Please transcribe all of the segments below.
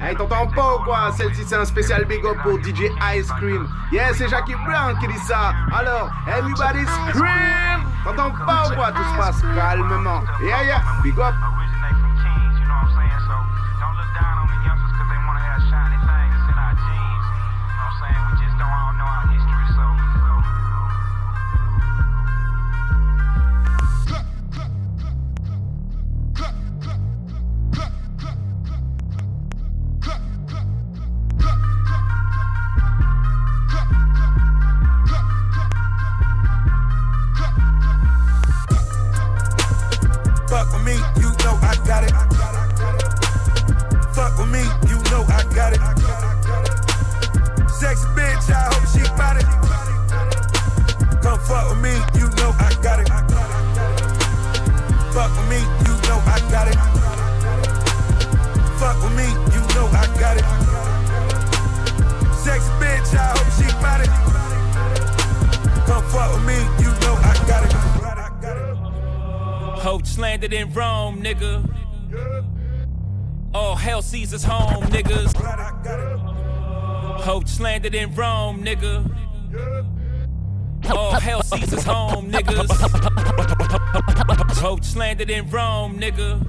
Hey, t'entends pas ou quoi Celle-ci, c'est un spécial big up pour DJ Ice Cream. Yeah, c'est Jackie Brown qui dit ça. Alors, everybody scream T'entends pas ou quoi Tout se passe calmement. Yeah, yeah, big up. Landed in Rome, nigga. Oh, hell, Caesar's home, niggas. Hoach landed in Rome, nigga.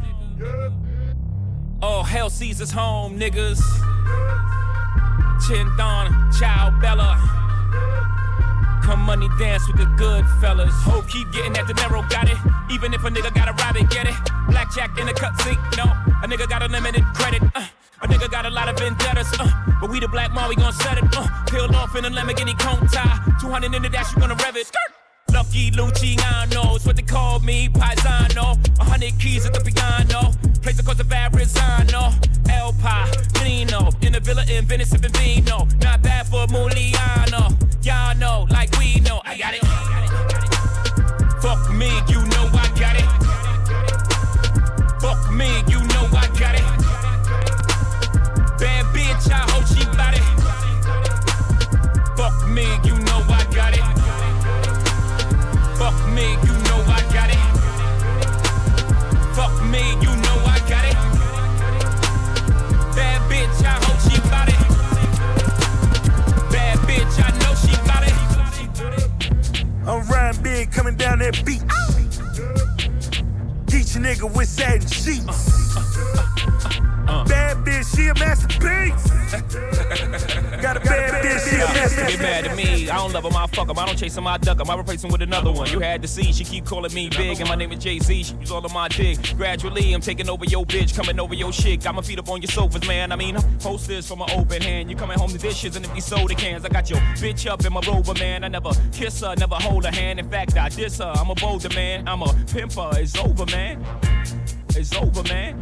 Oh, hell, Caesar's home, niggas. Chinthon, Ciao Bella. Come money dance with the good fellas. Hope keep getting at the narrow, got it. Even if a nigga got a rabbit, get it. Blackjack in the cut seat, no. A nigga got a limited credit. Uh. Nigga got a lot of vendettas, uh, but we the black mom, we gon' set it, uh, peeled off in a Lamborghini Countach, 200 in the dash, you gonna rev it, skirt. Lucky Luciano, it's what they call me, Paisano. A hundred keys at the piano, place across the Verrazano. El Nino, in a villa in Venice, sipping vino. Not bad for Muliano, y'all know, like we know. I got it. Fuck me, you know I got it. Fuck me, you know I got it. Bitch, I hope she bout it. Fuck me, you know I got it. Fuck me, you know I got it. Fuck me, you know I got it. Bad bitch, I hope she bout it. Bad bitch, I know she bout it. I'm riding big, coming down that beach. Teach a nigga with satin sheets. Uh. uh, uh, uh Bad bitch, she a masterpiece. Got a bad bitch, she a masterpiece. Get mad at me, I don't love him, I fuck him. I don't chase him, I duck him. I replace him with another one. You had to see, she keep calling me big, and my name is Jay Z. She was all on my dick. Gradually, I'm taking over your bitch, coming over your shit. Got my feet up on your sofas, man. I mean, post this from an open hand. You coming home to dishes and empty soda cans. I got your bitch up in my rover, man. I never kiss her, never hold her hand. In fact, I diss her. I'm a bolder man. I'm a pimper. It's over, man. It's over, man.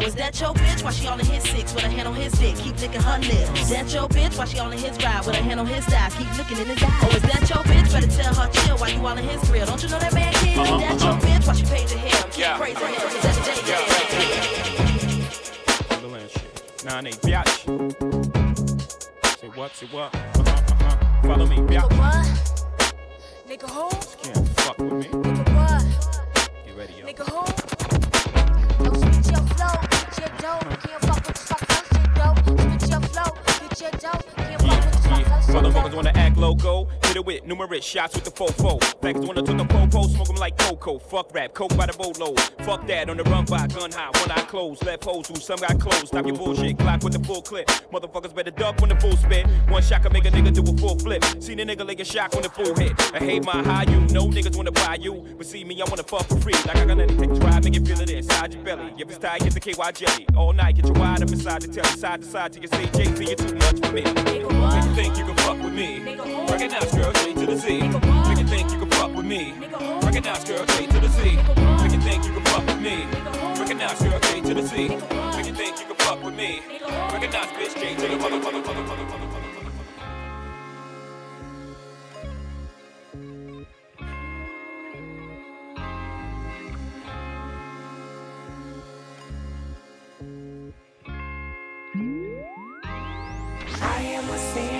Oh, is that your bitch? Why she all in his six with a hand on his dick? Keep licking her lips. That your bitch? Why she all in his ride with a hand on his thigh? Keep looking in his eye. Oh, is that your bitch? Better tell her chill while you all in his grill. Don't you know that man kid? Uh-huh, is that uh-huh. your bitch? Why she paid to him? Keep yeah. crazy him. Is that J? Yeah. Nine eight biatch. Say what? Say what? Uh-huh, uh-huh. Follow me, biatch. Nigga what? Nigga who? Can't fuck with me. Nigga what? Get ready, yo. Nigga who? Wanna act loco. Hit it with numerous shots with the fofo. Fags wanna took the popo, smoke them like cocoa. Fuck rap, coke by the boatload. Fuck that, on the run by gun high, one eye closed. Left hoes who some got closed. Stop your bullshit, clock with the full clip. Motherfuckers better duck when the full spit. One shot can make a nigga do a full flip. Seen a nigga like a shock when the full hit. I hate my high, you know niggas wanna buy you. But see me, I wanna fuck for free. Like I got anything to drive, make you feel it inside your belly. If it's tight, get the KY jelly. All night, get your wide up inside the telly. Side to side till you say Jay Z, you're too much for me. If you think you can fuck with me, girl, J to the Z. Make you think you can fuck with me. Recognize girl, J to the Z. Make you think you can fuck with me. Recognize girl, J to the Z. Make you think you can fuck with me. Recognize bitch, J to the mother, mother, mother, mother, mother. I am a Excellent.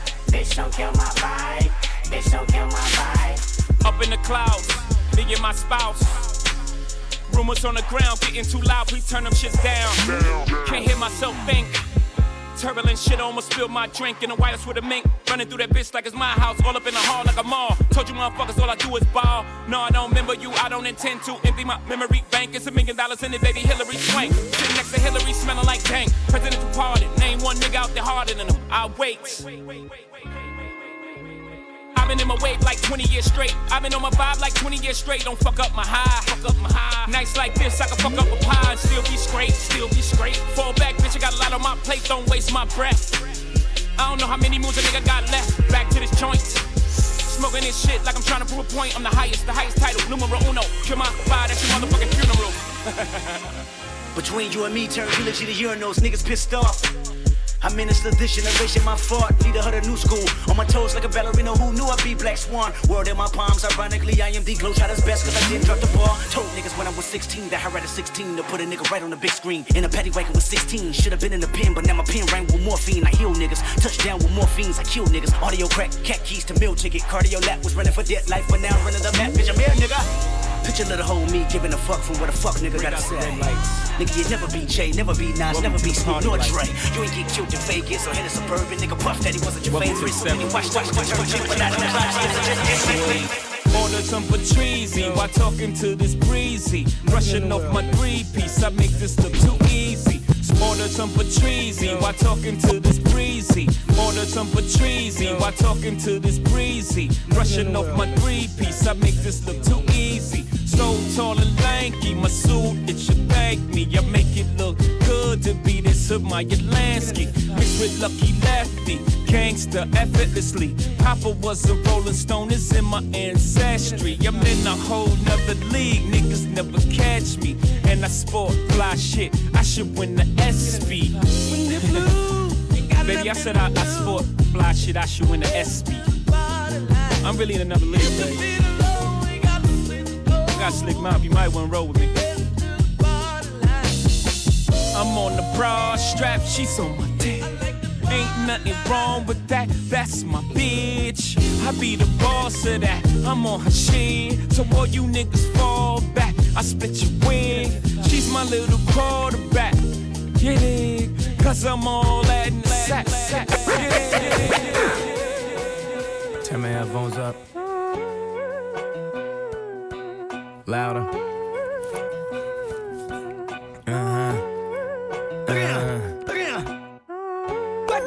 Bitch, don't kill my vibe. Bitch, don't kill my vibe. Up in the clouds, me and my spouse. Rumors on the ground getting too loud, please turn them shits down. Can't hear myself think. Turbulent shit almost spilled my drink in the wireless with a mink. Running through that bitch like it's my house, all up in the hall like a mall. Told you motherfuckers all I do is ball. No, I don't remember you, I don't intend to. Empty my memory bank, it's a million dollars in it, baby Hilary Swank. Sitting next to Hillary, smelling like dang. Presidential pardon, name one nigga out there harder than him. I wait. I've been in my wave like 20 years straight. I've been on my vibe like 20 years straight. Don't fuck up my high. Fuck up my high. Nights like this, I can fuck up a pie and still be straight. Still be straight. Fall back, bitch. I got a lot on my plate. Don't waste my breath. I don't know how many moves a nigga got left. Back to this joint. Smoking this shit like I'm trying to prove a point. I'm the highest, the highest title. Numero uno. Kill my vibe, that's your motherfucking funeral. Between you and me, turn eulogy to urinals, niggas pissed off. I minister this generation, my fault. Leader of the new school. On my toes like a ballerina who knew I'd be Black Swan. Word in my palms, ironically, I am the Globetrotter's best cause I didn't drop the ball. Told niggas when I was 16 that I had a 16 to put a nigga right on the big screen. In a paddy wagon with 16. Should have been in the pen, but now my pen rang with morphine. I heal niggas. Touchdown with morphines, I kill niggas. Audio crack, cat keys to meal ticket. Cardio lap was running for dead life, but now I'm running the map. Bitch, I'm here, nigga. Picture little whole me giving a fuck from what a fuck nigga gotta say. Nigga, you never be Jay, never be Nas, never be Snoop, nor Dre. You ain't get killed in Vegas or hit a suburban nigga puff that he wasn't your favorite. So many watch, watch, watch, watch, but not Order some Patrizi while talking to this breezy. Brushing off my three piece, I make this look too easy. Order some Patrizi while talking to this breezy. Order some Patrizi while talking to this breezy. Brushing off my three piece, I make this look too easy. So tall and lanky, my suit, it should thank me. I make it look good to be this of my Lansky. Mixed with Lucky Lefty, gangster effortlessly. Papa was a Rolling Stone, it's in my ancestry. I'm in a whole nother league, niggas never catch me. And I sport fly shit, I should win the ESPY. Baby, I said I, I sport fly shit, I should win the ESPY. I'm really in another league, baby. Got slick mouth, you might wanna roll with me. I'm on the bra strap, she's on my dick. Ain't nothing wrong with that, that's my bitch. I be the boss of that, I'm on her shit. So all you niggas fall back, I split your wing. She's my little quarterback, you dig? Cause I'm all that in the sack, sack, Turn my headphones up. Louder.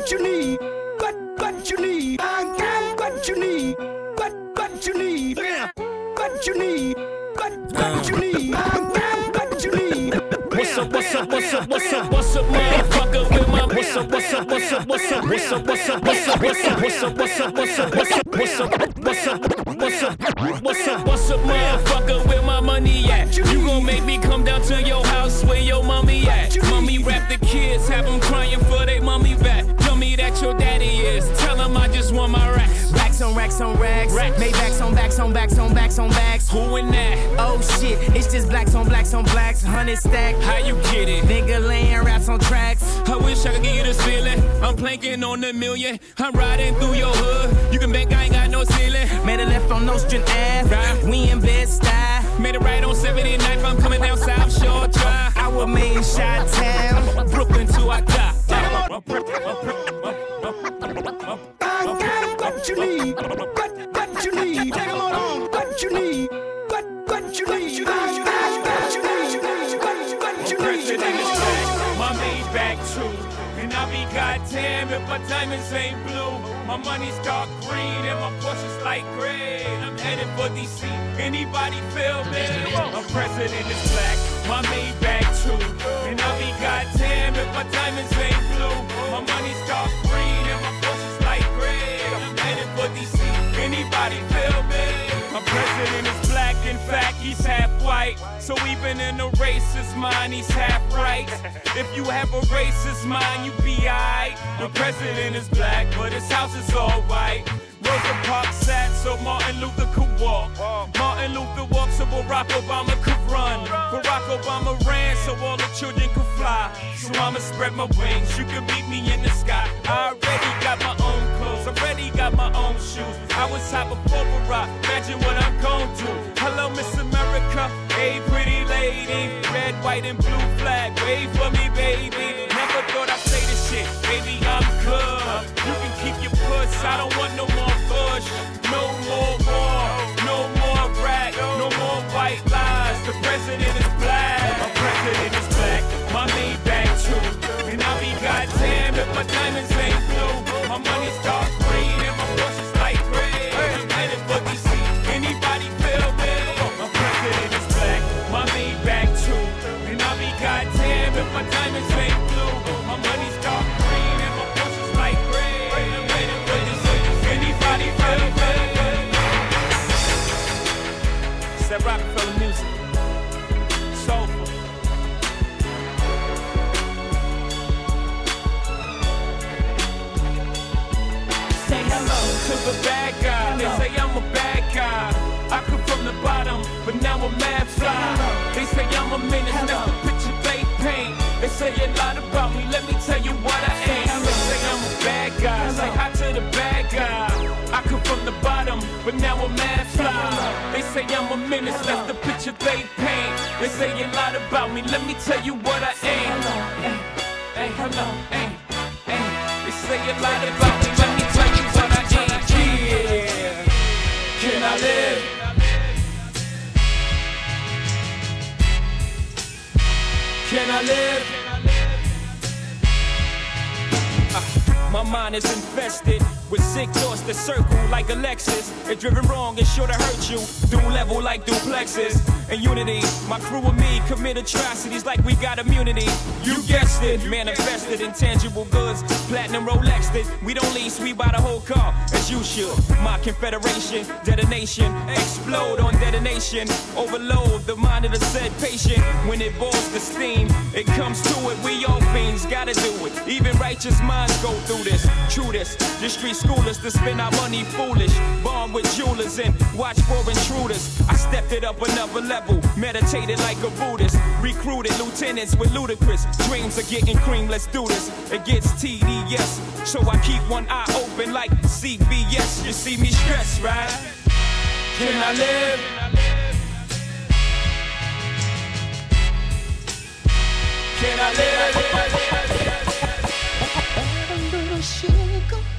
What you need? What what you need? I got what you need. What what you need? What you need? What what you need? I got what you need. What's up, what's up, what's up, what's up, what's up, motherfucker with my What's up, what's up, what's up, what's up, what's up, what's up, what's up, what's up, what's up, what's up, what's up, what's up, what's up, what's up, what's up, what's up, what's up, motherfucker, where my money at? You gon' make me come down to your house where your mommy at? Mommy rap the kids, have them crying for they mommy back. Me that your daddy is, tell him I just want my racks. Racks on racks on racks. Racks. Maybachs on backs on backs on backs on backs. Who in that? Oh shit, it's just blacks on blacks on blacks. Hundred stack. How you get it? Nigga laying raps on tracks. I wish I could give you this feeling. I'm planking on a million. I'm riding through your hood. You can bet I ain't got no ceiling. Made a left on Nostrand Ave. Right. We in Bed-Stuy. Made it right on 79th. I'm coming down South Shore Drive. I was made in Shot Town. Brooklyn till I die. I got what you need. What what you need? What you need? What what you need? I my too. And I'll be goddamn if my diamonds ain't blue. My money's dark green and my Porsche's light gray. I'm headed for DC. Anybody feel me? My president is black, my Maybach too. And I'll be goddamn if my diamonds ain't blue. He's half white. So even in a racist mind, he's half right. If you have a racist mind, you be alright. The president is black, but his house is all white. Rosa Parks sat so Martin Luther could walk. Martin Luther walked so Barack Obama could run. Barack Obama ran so all the children could fly. So I'ma spread my wings. You can meet me in the sky. I already got my own. Already got my own shoes. I was hot before Barack. Imagine what I'm going to. Hello, Miss America. Hey, pretty lady. Red, white, and blue flag. Wave for me, baby. Never thought I'd say this shit. Baby, I'm good. You can keep your puss. I don't want no more bush. No more war. No more rap. No more white lies. The president is black. My president but mad fly. They say I'm a menace, that's the picture they paint. They say a lot about me, let me tell you what I ain't. They say I'm a bad guy. Say hi to the bad guy. I come from the bottom, but now I'm mad fly. They say I'm a menace, that's the picture they paint. They say a lot about me, let me tell you what I ain't. Hey, hello, hey, hey. They say a lot about me, let me tell you what I ain't. Yeah. Can I live? Can I live? Uh, My mind is infested with sick thoughts that circle like a Lexus. If driven wrong, it's sure to hurt you. Dual level like duplexes. And unity, my crew and me commit atrocities like we got immunity. You guessed it, manifested intangible goods. Platinum Rolex it. We don't lease, we buy the whole car, as you should. My confederation, detonation, explode on detonation. Overload the mind of the said patient. When it boils the steam, it comes to it. We all fiends gotta do it. Even righteous minds go through this. True this, the street schoolers to spend our money foolish. Born with jewelers and watch for intruders. I stepped it up another level, meditated like a Buddhist. Recruited lieutenants with ludicrous dreams of getting cream. Let's do this. It gets TDS, so I keep one eye open like CBS. You see me stressed, right? Can I live? Can I live? little sugar.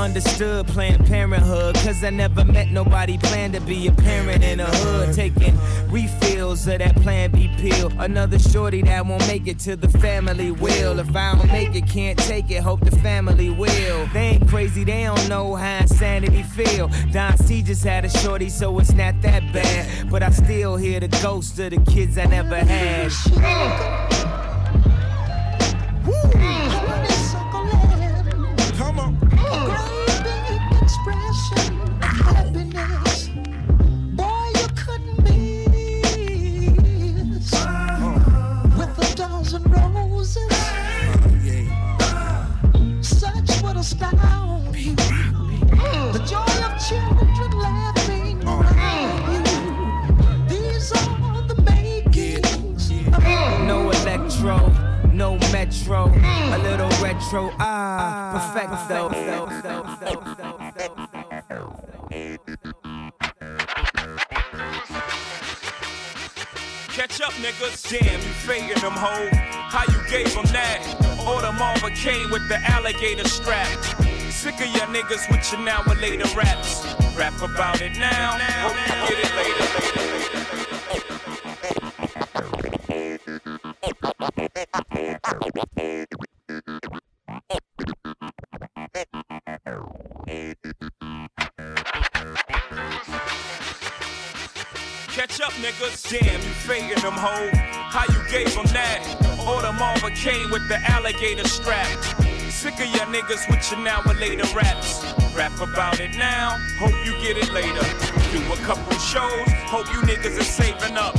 Understood Planned Parenthood, cause I never met nobody planned to be a parent in a hood. Taking refills of that Plan B pill. Another shorty that won't make it to the family will. If I don't make it, can't take it, hope the family will. They ain't crazy, they don't know how insanity feel. Don C just had a shorty, so it's not that bad. But I still hear the ghost of the kids I never had. With the alligator strap. Sick of ya niggas with your now and later raps. Rap about it now. Hope you get it later. Catch up, niggas. Damn, you faking them hoe. How you gave them that? Or the Marva came with the alligator strap. Sick of ya niggas with your now and later raps. Rap about it now, hope you get it later. Do a couple shows, hope you niggas are saving up.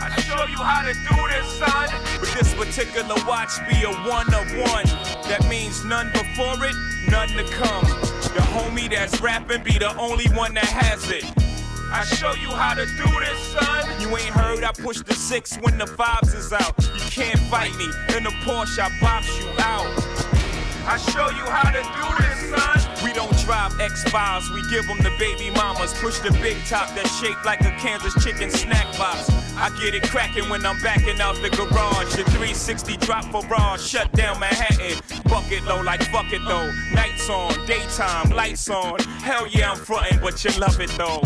I show you how to do this, son. With this particular watch be a one of one. That means none before it, none to come. The homie that's rapping be the only one that has it. I show you how to do this, son. You ain't heard I push the six when the vibes is out. You can't fight me in the Porsche, I box you out. I show you how to do this, son. We don't drive X Files, we give them the baby mamas. Push the big top that's shaped like a Kansas chicken snack box. I get it cracking when I'm backing out the garage. The 360 drop for raw, shut down Manhattan. Bucket low like fuck it though. Nights on, daytime, lights on. Hell yeah, I'm frontin', but you love it though.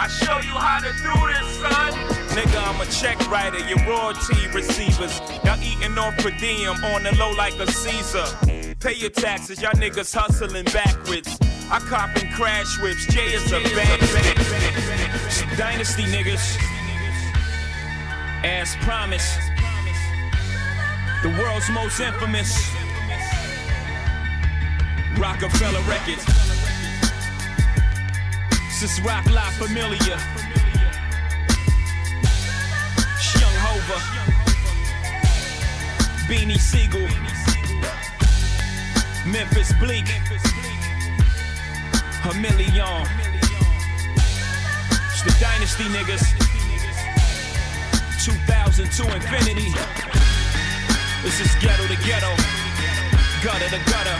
I show you how to do this, son. Nigga, I'm a check writer, your royalty receivers. Y'all eating off per diem on the low like a Caesar. Pay your taxes, y'all niggas hustling backwards. I cop and crash whips, Jay is a bad bitch. Dynasty niggas. As promised, the world's most infamous Roc-A-Fella Records. Since Roc La Familia. Hova. Beanie Sigel. Memphis Bleek. A million. It's the Dynasty niggas. 2000 to Infinity. This is ghetto to ghetto. Gutter to gutter.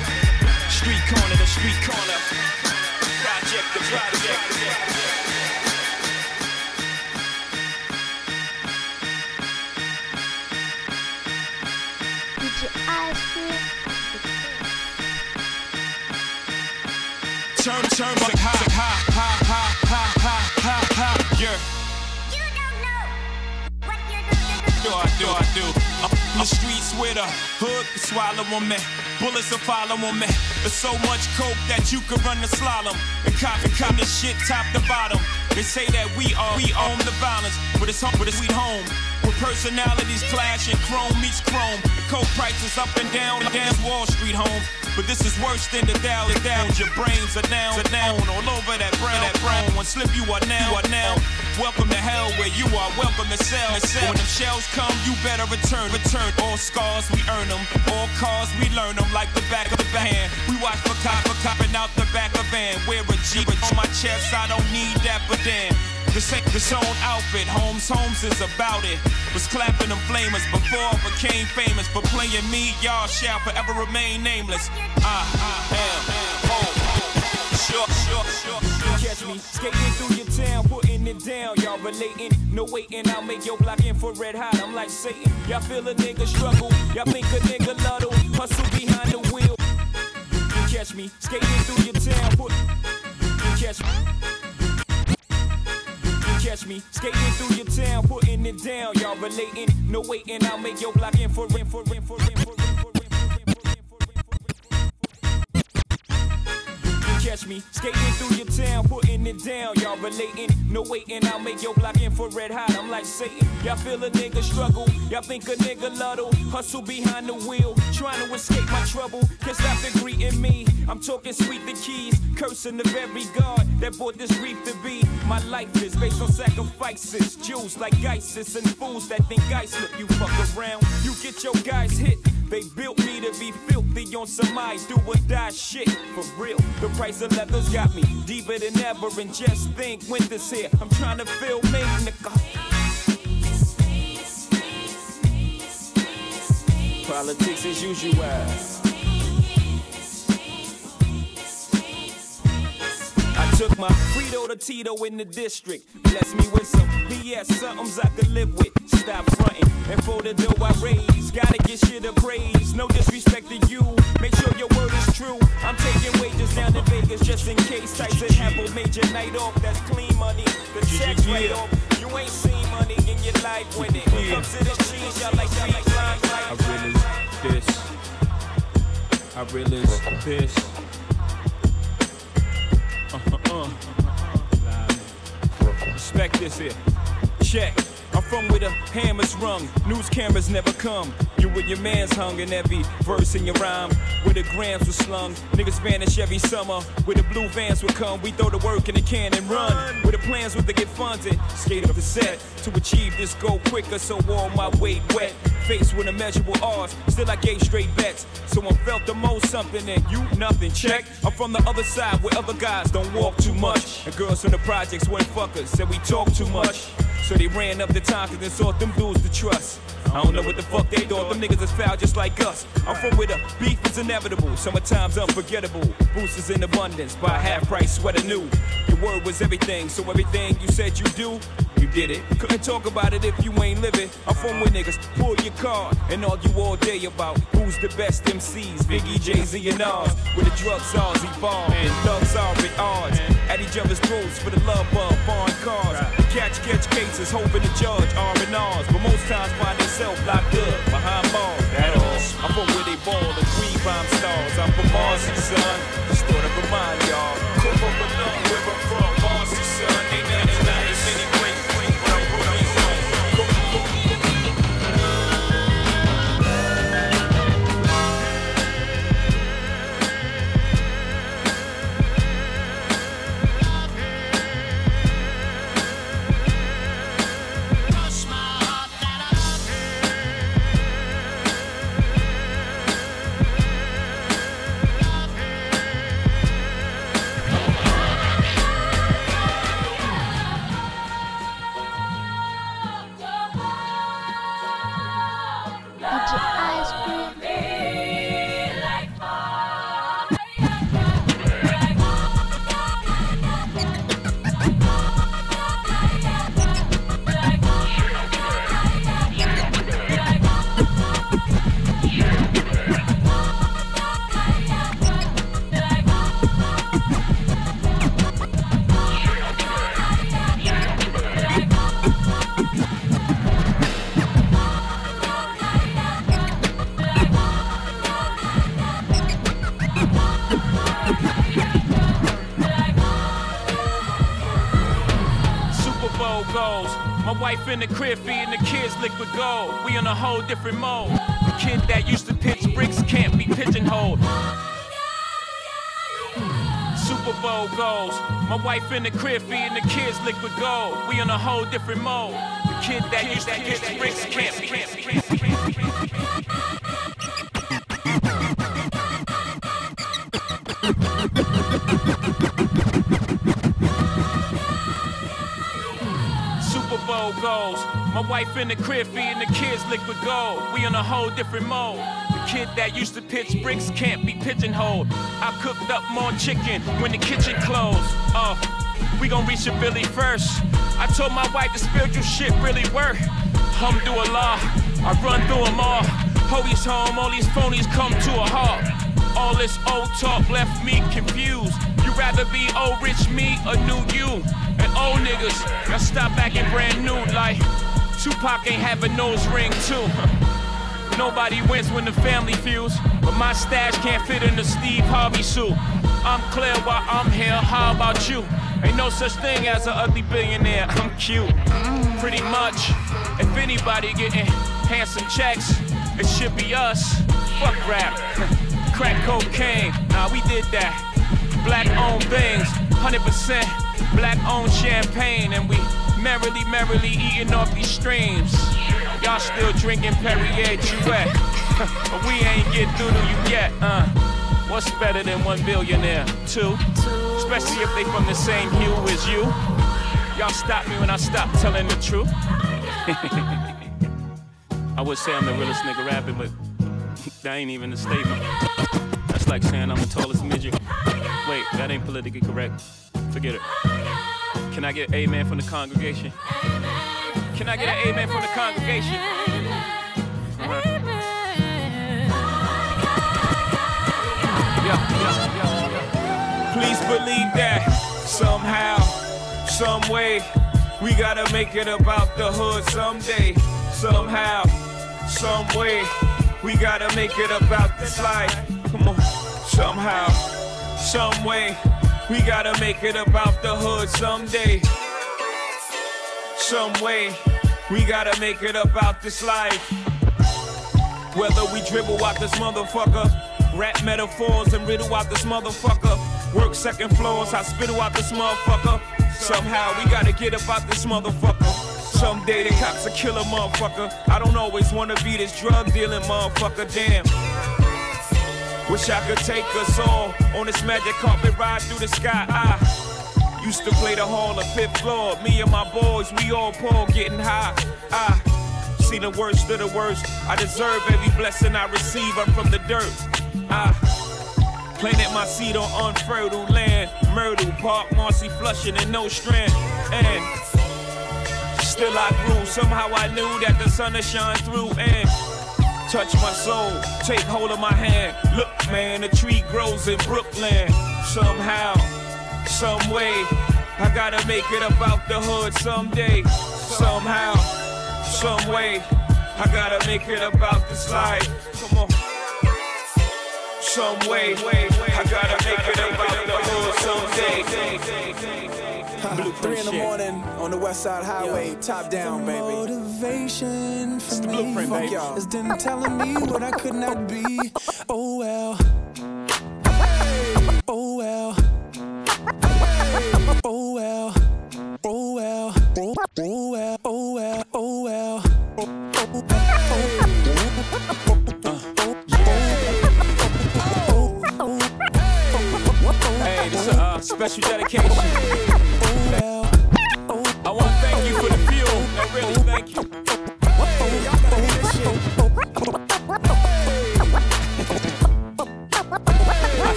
Street corner to street corner. Project to project. Turn, turn, like ha, ha, ha, ha, ha, ha, ha, ha, yeah. Do I do, I do. I'm the streets with a hood can swallow on me. Bullets will follow on me. There's so much coke that you could run the slalom. And cop and cop this shit top to bottom. They say that we are, we own the violence, but it's home, but it's sweet home. Where personalities clash and chrome meets chrome. The coke prices up and down, down Wall Street home. But this is worse than the Dow, the Dow. Your brains are down, are down all over that brown, that brown. One slip, you are now, you are now. Welcome to hell where you are. Welcome to sell. When them shells come, you better return, return. All scars we earn them, all cars we learn them like the back of the hand. We watch for cop for copping out the back of van. Wear a Jeep on my chest, I don't need that, but damn. This own outfit, Holmes Holmes is about it. Was clapping them flamers before I became famous. For playing me, y'all shall forever remain nameless. Ah, am, oh, sure, sure, sure. Catch me skating through your town, putting it down. Y'all relating, no waiting. I'll make your block infrared hot. I'm like Satan. Y'all feel a nigga struggle. Y'all think a nigga luddle. Hustle behind the wheel. You catch me skating through your town, put. You catch me. Catch me skating through your town, putting it down. Y'all relating, no waiting. I'll make your block infrared, infrared, infrared, infrared. You catch me skating through your town, putting it down. Y'all relating, no waiting. I'll make your block infrared hot. I'm like Satan. Y'all feel a nigga struggle. Y'all think a nigga luddle. Hustle behind the wheel, trying to escape my trouble. Can't stop the greeting me. I'm talking sweet the keys, cursing the very God that brought this reef to be. My life is based on sacrifices. Jews like ISIS and fools that think I slip. You fuck around, you get your guys hit. They built me to be filthy on some I do or die shit. For real, the price of leather's got me deeper than ever. And just think, winter's here. I'm trying to feel me, nigga. Politics as usual. I took my Frito to Tito in the district. Bless me with some BS, somethings I could live with. Stop fronting and for the dough I raise. Gotta get shit appraised. No disrespect to you. Make sure your word is true. I'm taking wages down to Vegas just in case Tyson have a major night off. That's clean money. The checks right off. You ain't seen money in your life when it comes to the cheese. Y'all like cheese line I really this. I really this. Uh-uh. Respect this here. Check. I'm from where the hammers rung, news cameras never come. You and your man's hung in every verse in your rhyme. Where the grams were slung, niggas vanish every summer. Where the blue vans would come, we throw the work in the can and run. Where the plans were to get funded, skate up the set to achieve this goal quicker. So all my weight wet, faced with immeasurable odds. Still I gave straight bets. So I felt the most something and you nothing. Check. I'm from the other side where other guys don't walk too much. And girls from the projects went fuckers, said we talk too much. So they ran up the time cause they thought them dudes to trust. I don't know what the fuck they thought, them niggas is foul just like us. I'm from where the beef is inevitable, summertime's unforgettable. Boosters in abundance, buy half price sweater new. Your word was everything, so everything you said you do, you did it. Couldn't talk about it if you ain't living. I'm from where niggas pull your car and argue all day about who's the best MCs. Biggie, Jay Z, and Nas. Where the drug czars evolve and thugs are at odds. At each other's throats for the love of foreign cars. Catch, catch cases, hoping the judge R and R's. But most times find themselves locked up behind bars. That all. I'm from where they ball and green bomb stars. I'm from Marcy, son. Bowl goes. My wife in the crib feeding the kids liquid gold. We in a whole different mode. The kid that used to pitch bricks can't be pigeonholed. Super Bowl goes. My wife in the crib feeding the kids liquid gold. We in a whole different mode. The kid that used to pitch bricks can't be. Goes. My wife in the crib feeding the kids liquid gold. We on a whole different mode. The kid that used to pitch bricks can't be pigeonholed. I cooked up more chicken when the kitchen closed. Oh, we gon' reach a Billy first. I told my wife the spiritual shit really work. Hum do a law, I run through them all. Hoey's home, all these phonies come to a halt. All this old talk left me confused. You rather be old rich me or new you? Old niggas, y'all stop acting brand new like Tupac ain't have a nose ring too. Nobody wins when the family feels, but my stash can't fit in the Steve Harvey suit. I'm clear while I'm here, how about you? Ain't no such thing as an ugly billionaire, I'm cute. Pretty much, if anybody getting handsome checks, it should be us. Fuck rap, crack cocaine, nah we did that. Black owned things, 100% black owned champagne, and we merrily, merrily eating off these streams. Y'all still drinking Perrier Jouet, but we ain't get through to you yet, uh. What's better than one billionaire? Two. Especially if they from the same hue as you. Y'all stop me when I stop telling the truth. I would say I'm the realest nigga rapping, but that ain't even a statement. That's like saying I'm the tallest midget. Wait, that ain't politically correct. Forget it. Can I get amen from the congregation? Can I get an amen from the congregation? Uh-huh. Yeah, yeah, yeah, yeah. Please believe that somehow, some way, we gotta make it about the hood someday. Somehow, some way, we gotta make it about this life. Come on, somehow, some way, we gotta make it about the hood someday. Some way, we gotta make it about this life. Whether we dribble out this motherfucker, rap metaphors and riddle out this motherfucker, work second floors, I spittle out this motherfucker. Somehow we gotta get about this motherfucker. Someday the cops will kill a motherfucker. I don't always wanna be this drug dealing motherfucker, damn. Wish I could take us all on this magic carpet ride through the sky. I used to play the hall of fifth floor. Me and my boys, we all poor, getting high. I see the worst of the worst. I deserve every blessing I receive. I'm from the dirt. I planted my seed on unfertile land. Myrtle Park, Marcy, Flushing, and Nostrand. And still I grew. Somehow I knew that the sun would shine through and touch my soul. Take hold of my hand. Look, man, a tree grows in Brooklyn. Somehow, some way, I gotta make it about the hood someday. Somehow, some way, I gotta make it about this life. Come on. Some way, I gotta make it about the hood someday. Three in the morning on the West Side Highway, top down, baby. Motivation for the me blueprint, fuck baby. y'all. is then telling me what I could not be. Oh well. Oh well. Oh well. Oh well. Oh well. Oh well. Oh well. Hey, this is a uh, special dedication.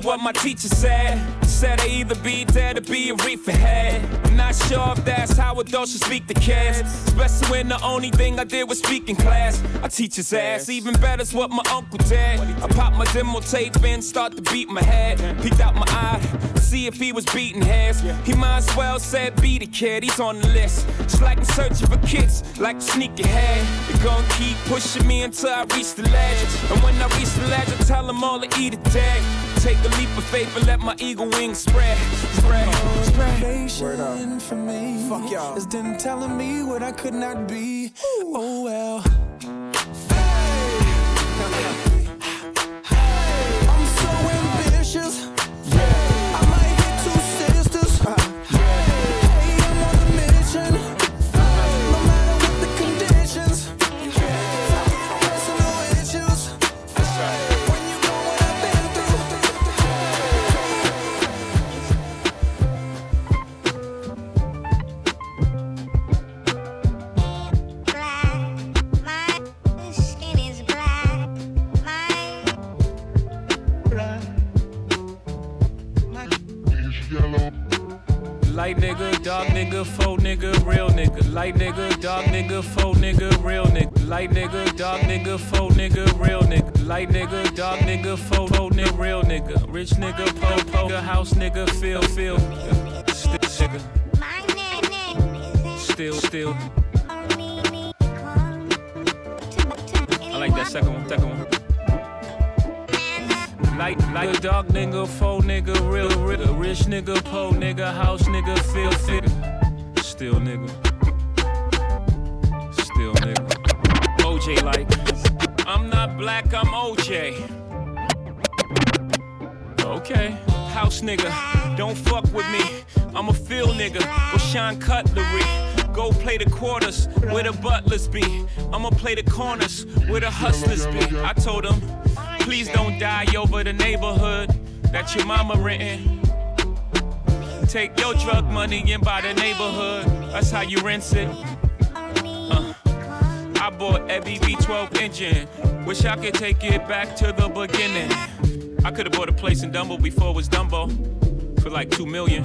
By what my teacher said. Said I either be dead or be a reefer head. I'm not sure if that's how adults should speak to kids. Especially when the only thing I did was speak in class. I teach his ass. Even better's what my uncle did. I pop my demo tape in, start to beat my head. Peeked out my eye, see if he was beating heads. He might as well said be the kid, he's on the list. It's like I'm searching for kids, like sneak ahead. You're gonna keep pushing me until I reach the ledge. And when I reach the ledge, I tell them all to eat a tag. Take a leap of faith and let my eagle wings spread. Spread. Motivation for me Fuck y'all. is then telling me what I could not be. Oh well. Hey. Hey, I'm so ambitious. Light nigga, dog nigga, faux nigga, real nigga. Light nigga, dog nigga, faux nigga, real nigga. Light nigga, dog nigga, faux nigga, real nigga. Light nigga, dog nigga, faux nigga, real nigga. Rich nigga, po po, house nigga, feel feel. Still nigga. Still still. I like that second one, second one. Like, like a dog nigga, faux nigga, real, real, rich nigga, po nigga, house nigga, feel fit. Still nigga. Still nigga. OJ like, I'm not black, I'm OJ. Okay. House nigga, don't fuck with me. I'm a field nigga with Sean cutlery. Go play the quarters where the butlers be. I'ma play the corners where the hustlers be. I told him, please don't die over the neighborhood that your mama renting. Take your drug money and buy the neighborhood. That's how you rinse it. Uh, I bought every V12 engine. Wish I could take it back to the beginning. I could have bought a place in Dumbo before it was Dumbo for like two million.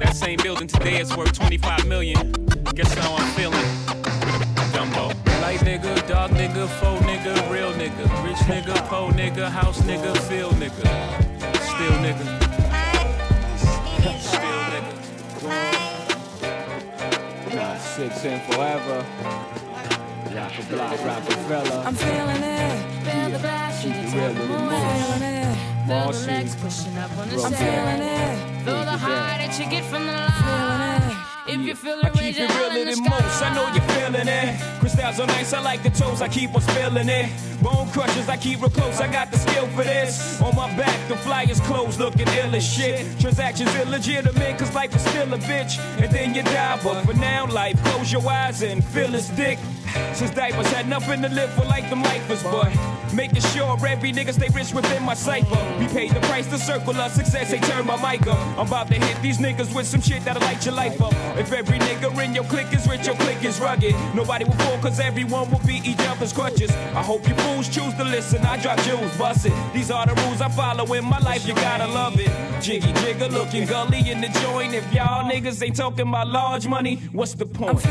That same building today is worth 25 million. Guess how I'm feeling. Dumbo. Light nigga, dog nigga, faux nigga, real nigga. Rich nigga, po nigga, house nigga, field nigga. Still nigga. Still nigga. Nah, six and forever. Rock Roc-A-Fella. I'm feeling it. Feel the blast, you Keep it the most. feeling it. Feel the Marcy. legs pushing up on the Broke I'm feeling it. Feel the Take high that you get from the line. If you feel I keep it your hand in realer the than most. I know you're feeling it. Crystals are nice, I like the toes, I keep on spilling it. Bone crushers, I keep real close, I got the skill for this. On my back, the flyers closed, looking ill as shit. Transactions illegitimate, cause life is still a bitch. And then you die, but for now, life, close your eyes and feel his dick. Since diapers had nothing to live for like them lifers, but making sure every nigga stay rich within my cipher. We paid the price to circle of success, they turn my mic up. I'm about to hit these niggas with some shit that'll light your life up. If every nigga in your clique is rich, your clique is rugged. Nobody will fall, cause everyone will be each other's crutches. I hope you fools choose to listen, I drop jewels, bust it. These are the rules I follow in my life, you gotta love it. Jiggy jigger looking gully in the joint. If y'all niggas ain't talking about large money, what's the point?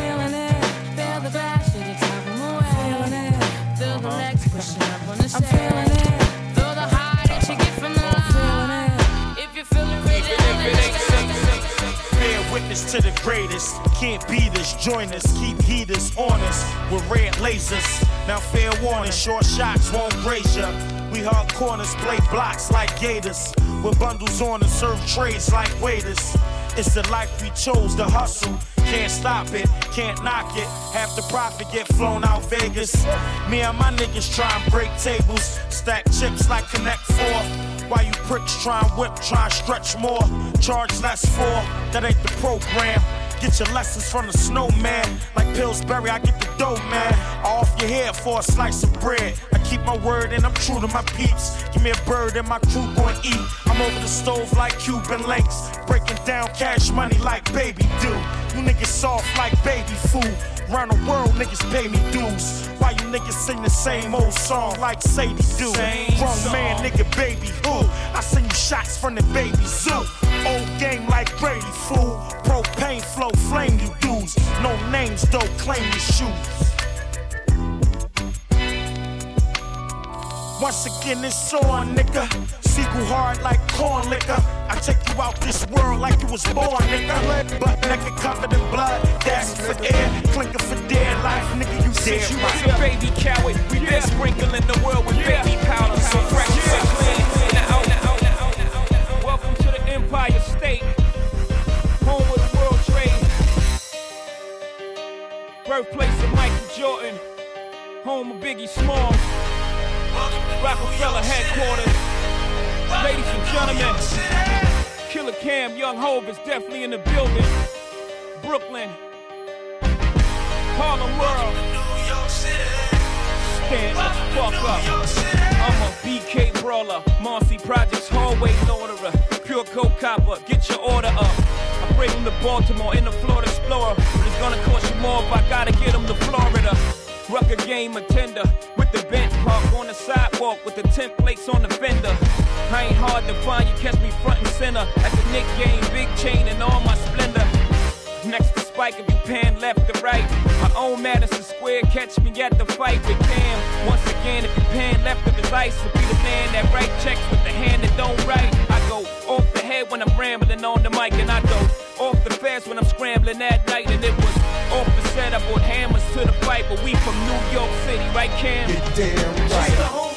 I'm feeling it. Feel the blast, you get away. It. Feel the legs pushing up on the I'm feeling it. Feel the high that you get from the line. If you feel it, raise your hand in the. Bear witness to the greatest. Can't beat us, join us, keep heaters on us with red lasers. Now fair warning, short shots won't graze ya. We hard corners, play blocks like gators. With bundles on and serve trades like waiters. It's the life we chose to hustle. Can't stop it, can't knock it. Half the profit get flown out Vegas. Me and my niggas try and break tables. Stack chips like Connect 4. Why you pricks try and whip, try and stretch more? Charge less for, that ain't the program. Get your lessons from the snowman. Like Pillsbury, I get the dough, man. Off your head for a slice of bread. I keep my word and I'm true to my peeps. Give me a bird and my crew gon' eat. I'm over the stove like Cuban links. Breaking down cash money like baby do. You niggas soft like baby food. Round the world, niggas pay me dues. Why you niggas sing the same old song like Sadie do? Same song. man, nigga, baby, who? I send you shots from the baby zoo. Old game like Brady, fool. Propane flow, flame you dudes. No names, though, claim your shoes. Once again, it's on, nigga. Sequel hard like corn liquor. I take you out this world like you was born, nigga. Butt naked, covered in blood. That's for air, clinking for dead life, nigga. You said You was a baby coward. We been sprinkling the world with Baltimore in the Florida Explorer, but it's gonna cost you more if I gotta get them to Florida. Rucker game attender with the bench park on the sidewalk with the tent plates on the fender. I ain't hard to find, you catch me front and center at the Knick game, big chain and all my splendor. Next to Spike if you pan left to right. My own Madison Square, catch me at the fight with Cam. Once again, if you pan left of his ice, to be the man that write checks with the hand that don't write. I go off the head when I'm rambling on the mic, and I go off the fence when I'm scrambling that night. And it was off the set, I brought hammers to the fight, but we from New York City, right, Cam? damn right.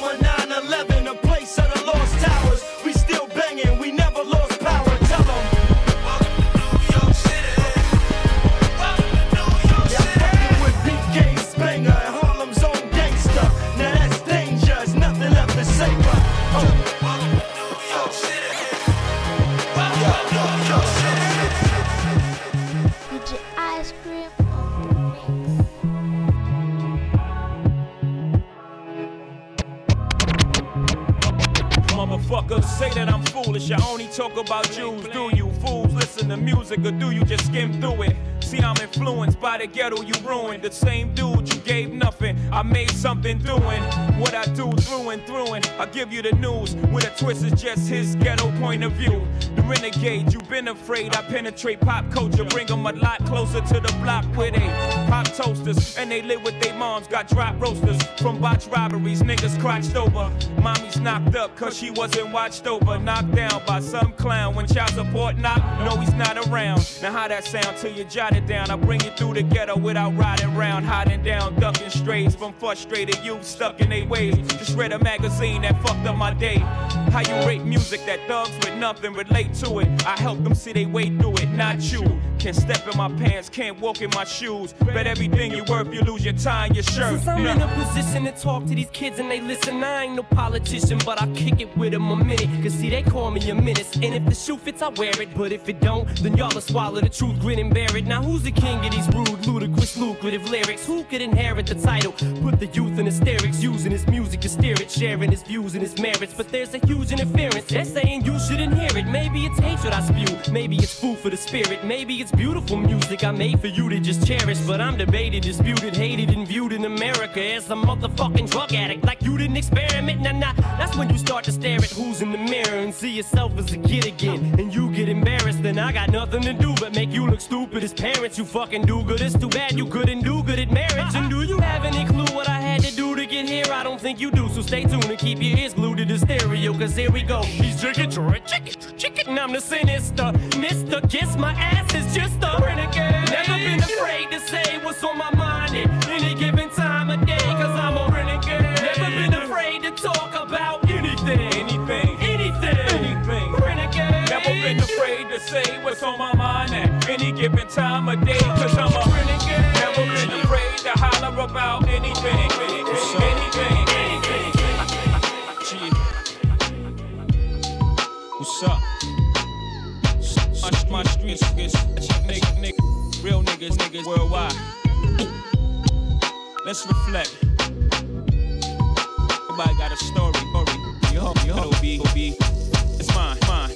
Say that I'm foolish. I only talk about Jews. Do you fools listen to music or do you just skim through it? See, I'm influenced by the ghetto you ruined. The same dude you gave nothing. I made something doing what I do through and through. And I give you the news with a twist is just his ghetto point of view. The renegade, you've been afraid. I penetrate pop culture, bring them a lot closer to the block where they pop toasters and they live with their moms. Got drop roasters from botch robberies, niggas crotched over. Mommy's knocked up cause she wasn't watched over. Knocked down by some clown when child support knock. No, he's not around. Now, how that sound to you jot down? I bring you through the ghetto without riding round, hiding down, ducking strays from frustrated youth stuck in their ways. Just read a magazine that fucked up my day. How you rate music that thugs with nothing relate to it? I help them see they way through it, not you. Can't step in my pants, can't walk in my shoes. Bet everything you worth, you lose your tie and your shirt. Since I'm in a position to talk to these kids and they listen, I ain't no politician, but I kick it with them a minute. Cause see, they call me a menace. And if the shoe fits, I wear it. But if it don't, then y'all will swallow the truth, grin and bear it. Now, who's the king of these rude, ludicrous, lucrative lyrics? Who could inherit the title? Put the youth in hysterics, using his music to steer it, sharing his views and his merits. But there's a huge interference. They're saying you shouldn't hear it. Maybe it's hatred I spew. Maybe it's food for the spirit. Maybe it's beautiful music I made for you to just cherish. But I'm debated, disputed, hated, and viewed in America as a motherfucking drug addict. Like you didn't experiment. Nah, nah. That's when you start to stare at who's in the mirror and see yourself as a kid again. And you get embarrassed. Then I got nothing to do but make you look stupid as parents. You fucking do good. It's too bad you couldn't do good at marriage. And do you have any clue what I had to do to get here? I don't think you do. So stay tuned and keep your ears glued to the stereo. Cause here we go. He's chicken, chicken, chicken. And I'm the sinister. Mister, kiss my ass is just a renegade. Never been afraid to say what's on my mind at any given time of day. Cause I'm a renegade. Never been afraid to talk about anything. Anything, anything, anything. Renegade. Never been afraid to say what's on my mind at given time of day. Cause I'm a renegade. Never been afraid to holler about anything. Anything, anything. What's up? My, my streets niggas, nigga, nigga, real niggas, niggas worldwide. Let's reflect. Everybody got a story, story. You hope, you hope, be, be. It's mine, mine.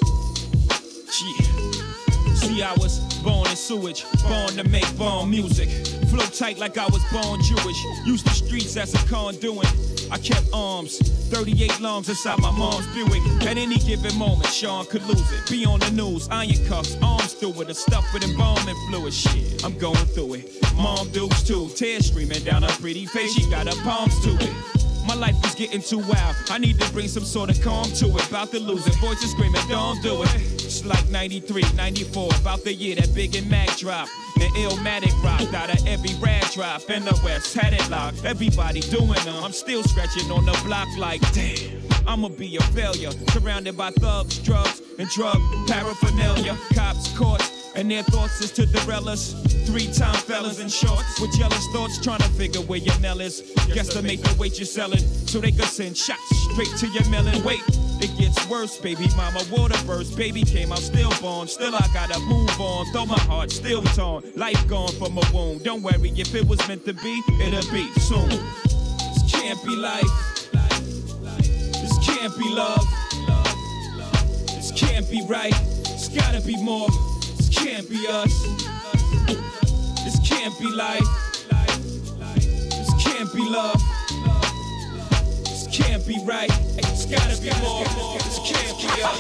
Yeah. See, I was born in sewage, born to make born music. Flow tight like I was born Jewish. Used the streets as a conduit. I kept arms, 38 lungs inside my mom's Buick. At any given moment, Sean could lose it. Be on the news, iron cuffs, arms through it, the stuff with embalming fluid. Shit, I'm going through it. Mom dukes too, tears streaming down her pretty face. She got her palms to it. My life is getting too wild. I need to bring some sort of calm to it. About to lose it. Voices screaming, don't do it. It's like 93, 94. About the year that Big and Mac dropped. The Illmatic rocked out of every rad drop in the West. Had it locked. Everybody doing them. I'm still scratching on the block like, damn. I'ma be a failure. Surrounded by thugs, drugs, and drug paraphernalia. Cops, courts, and their thoughts is to derail us. Three time fellas in shorts with jealous thoughts trying to figure where your nail is. Guesstimate the weight you're selling so they can send shots straight to your melon. Wait, it gets worse, baby. Mama water burst, baby came out stillborn. Still born. Still I gotta move on, though my heart still torn. Life gone from a wound. Don't worry, if it was meant to be, it'll be soon. This can't be life. This can't be love. This can't be right. It's gotta be more. This can't be us. This can't be life. This can't be love. This can't be right. It's gotta be more. This can't be us.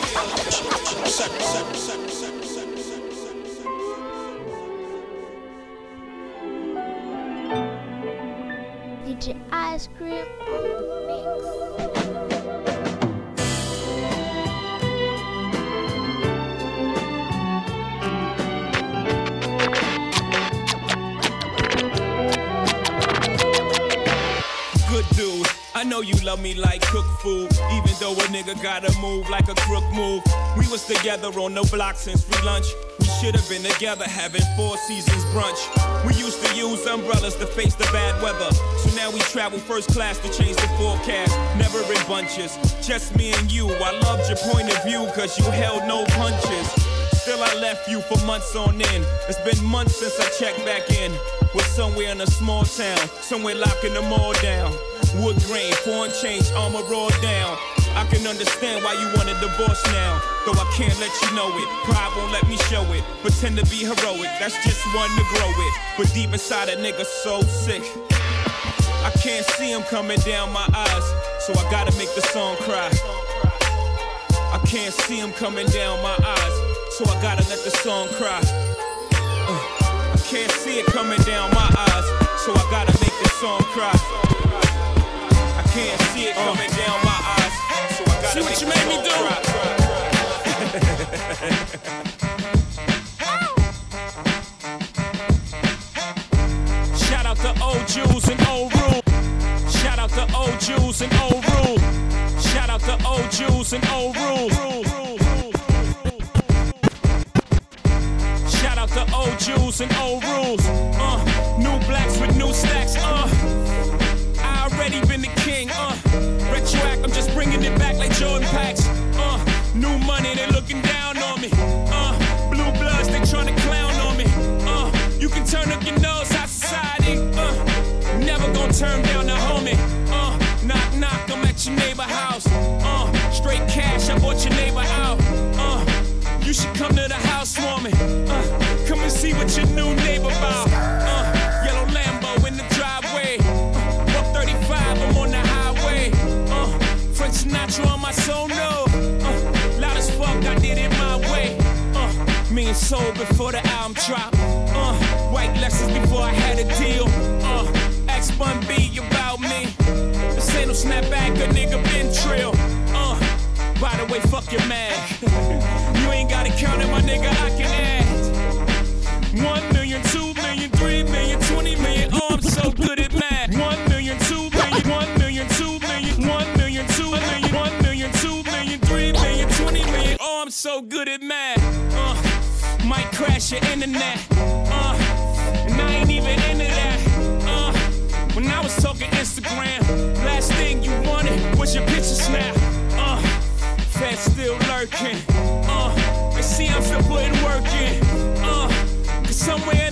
DJ Ice Cream Mix. I know you love me like cook food, even though a nigga gotta move like a crook move. We was together on the block since free lunch. We should have been together having four seasons brunch. We used to use umbrellas to face the bad weather. So now we travel first class to change the forecast. Never in bunches, just me and you. I loved your point of view, cause you held no punches. Still, I left you for months on end. It's been months since I checked back in. We're somewhere in a small town, somewhere locking them all down. Wood grain, foreign change, armor rolled down. I can understand why you want a divorce now. Though I can't let you know it. Pride won't let me show it. Pretend to be heroic, that's just one to grow it. But deep inside a nigga so sick. I can't see him coming down my eyes, so I gotta make the song cry. I can't see him coming down my eyes, so I gotta let the song cry. Uh, I can't see it coming down my eyes, so I gotta make the song cry. I can't see it coming down my eyes, so I gotta See what make you made me do. Shout out to old Jews and old rule. Shout out to old Jews and old rule. Shout out to old Jews and old rule. Old Jews and old rules. Uh, new blacks with new stacks. Uh, I already been the king. Uh, retroact, I'm just bringing it back like Jordan packs. Uh, new money, they looking down on me. Uh, blue bloods, they trying to clown on me. Uh, you can turn up your nose, high society. Uh, never gonna turn down the homie. Uh, knock knock, I'm at your neighbor house. Uh, straight cash, I bought your neighbor out. Uh, you should come to the housewarming. Uh, see what your new neighbor about. Uh, yellow Lambo in the driveway. Uh, Buck 35, I'm on the highway. Uh, Frank Sinatra on my sono. Uh, loud as fuck, I did it my way. Uh, me and soul before the album drop. Uh, white Lexus before I had a deal. Uh, X Bun B about me. This ain't no snapback, a nigga been trill. Uh, by the way, fuck your man. you ain't gotta count it, my nigga, I can add. One million, two million, three million, twenty million. Oh, I'm so good at math. One million, two million, one million, two million, one million, two million, one million, two million, three million, twenty million. Oh, I'm so good at math. Uh, might crash your internet. Uh, and I ain't even into that. Uh, when I was talking Instagram, last thing you wanted was your picture snap. Uh, Fed still lurking. Uh, they see I'm still putting somewhere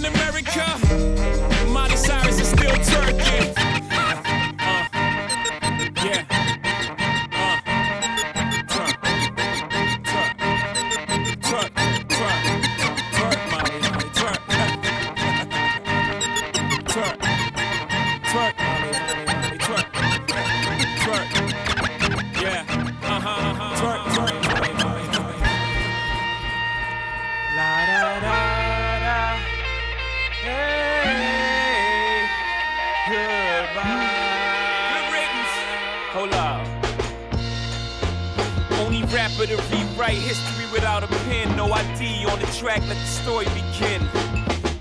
to rewrite history without a pen. No ID on the track. Let the story begin.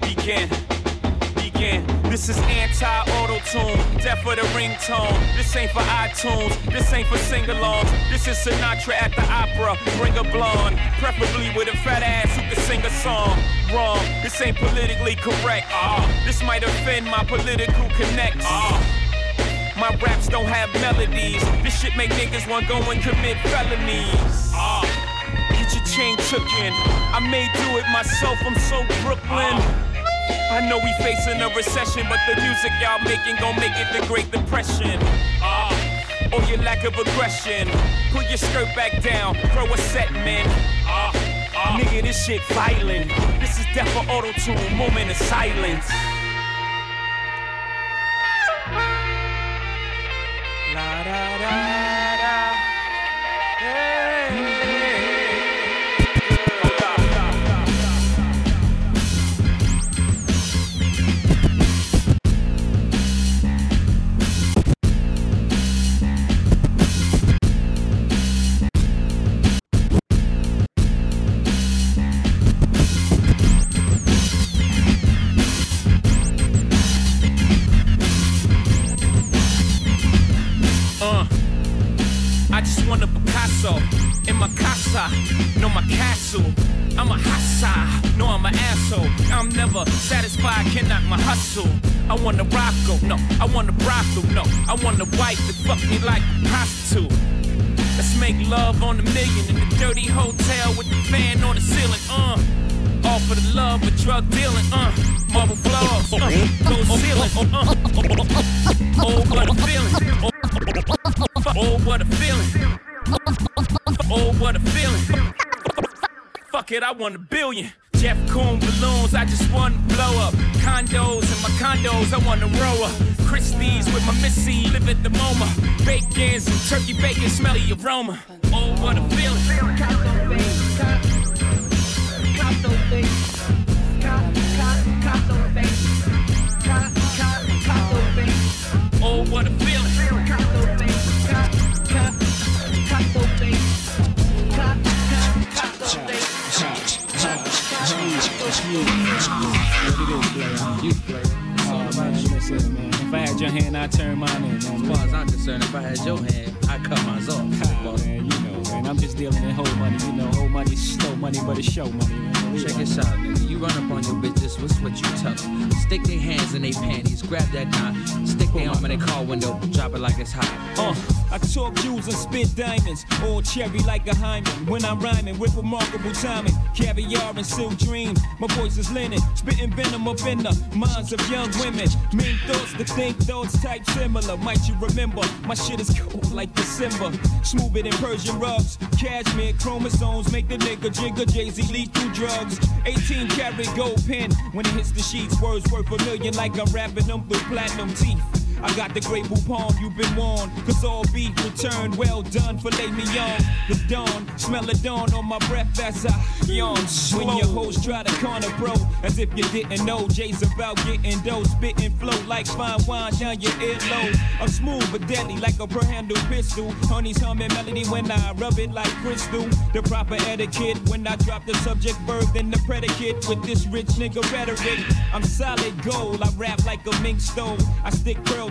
Begin. Begin. This is anti-auto tune, death for the ringtone. This ain't for iTunes, this ain't for sing-alongs. This is Sinatra at the opera. Bring a blonde, preferably with a fat ass who can sing a song. Wrong, this ain't politically correct. Ah, this might offend my political connects. Ah. My raps don't have melodies. This shit make niggas want go and commit felonies. Chain took in. I may do it myself. I'm so Brooklyn. I know we facing a recession, but the music y'all making gon' make it the Great Depression. Ah, or your lack of aggression. Pull your skirt back down, throw a set, man. Ah, ah. Nigga, this shit violent. This is death for auto tune, moment of silence. Want a billion. Jeff Koon balloons, I just want to blow up. Condos and my condos, I want to row up. Christie's with my missy, live at the MoMA. Bacons and turkey bacon, smelly aroma. Oh, what a feeling. Diamonds, all cherry like a hymen. When I'm rhyming with remarkable timing, caviar and silk dreams. My voice is linen, spitting venom up in the minds of young women. Mean thoughts to think thoughts type similar. Might you remember? My shit is cold like December. Smoother than Persian rugs. Cashmere chromosomes make the nigga jigger. Jay Z through drugs. 18 karat gold pen. When it hits the sheets, words worth a million like I'm rapping them through platinum teeth. I got the great palm, you've been warned. Cause all beef returned, well done, fillet me on. The dawn, smell the dawn on my breath as I yawn. When your hoes try to corner, bro, as if you didn't know. Jay's about getting dough, spitting flow like fine wine down your earlobe. I'm smooth but deadly like a per handle pistol. Honey's humming melody when I rub it like crystal. The proper etiquette when I drop the subject verb, then the predicate with this rich nigga rhetoric. I'm solid gold, I rap like a mink stove. I stick pearl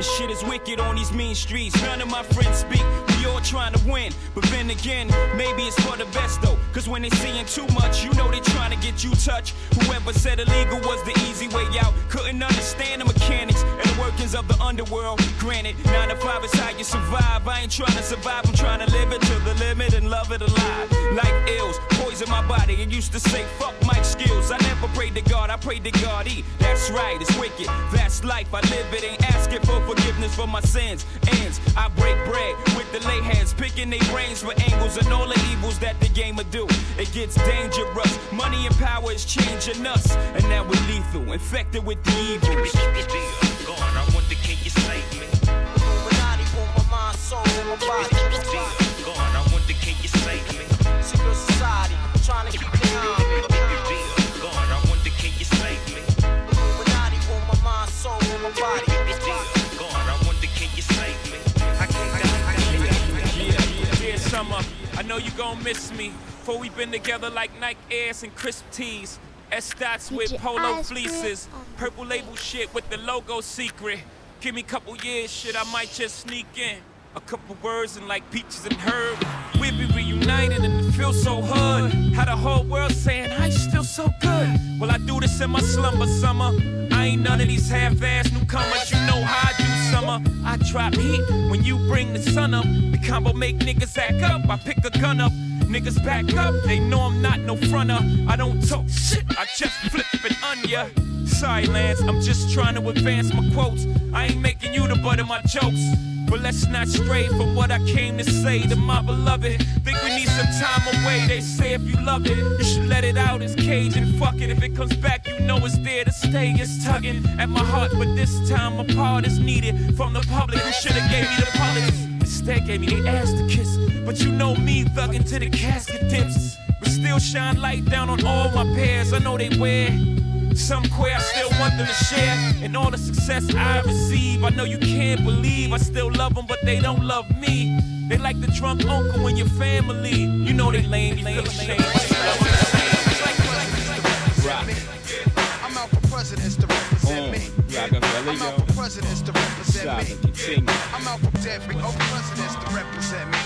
this shit is wicked on these mean streets. None of my friends speak. We all trying to win. But then again, maybe it's for the best though. Cause when they seeing too much, you know they trying to get you touched. Whoever said illegal was the easy way out. Couldn't understand the mechanics and the workings of the underworld. Granted, 9 to 5 is how you survive. I ain't trying to survive, I'm trying to live it to the limit and love it alive. Life ills, poison my body. I used to say, fuck my skills. I never prayed to God, I prayed to God. E. That's right, it's wicked. That's life, I live it. Ain't asking for forgiveness for my sins. Ends, I break bread with the lay heads, picking their brains for angles and all the evils that the game will do. It gets dangerous. Money and power is changing us. And now we're lethal, infected with the evils. God, I wonder, can you save me? Illuminati want my mind, soul, and my body. Gon' miss me. For we been together like Nike Airs and crisp tees. S dots with polo fleeces. Purple label shit with the logo secret. Give me a couple years, shit, I might just sneak in. A couple words and like peaches and herb. We'll be reunited and it feels so hood. How the whole world saying, I still so good. Well, I do this in my slumber summer. I ain't none of these half-ass newcomers. You know how I do summer. I drop heat when you bring the sun up. The combo make niggas act up. I pick a gun up. Niggas back up, they know I'm not no fronter. I don't talk shit, I just flip it on ya. Sorry, Lance, I'm just trying to advance my quotes. I ain't making you the butt of my jokes. But let's not stray from what I came to say to my beloved. Think we need some time away. They say if you love it, you should let it out. It's cage and fuck it. If it comes back, you know it's there to stay. It's tugging at my heart, but this time a part is needed from the public who should have gave me the politics. Instead, gave me the ass to kiss. But you know me, thugging to the casket dips. But still shine light down on all my pairs. I know they wear. Some queer, I still want them to share. And all the success I receive, I know you can't believe. I still love them, but they don't love me. They like the drunk uncle in your family. You know they lame, you feel ashamed. Rock. I'm out for presidents to represent me. I'm out for every oh presidents to represent me.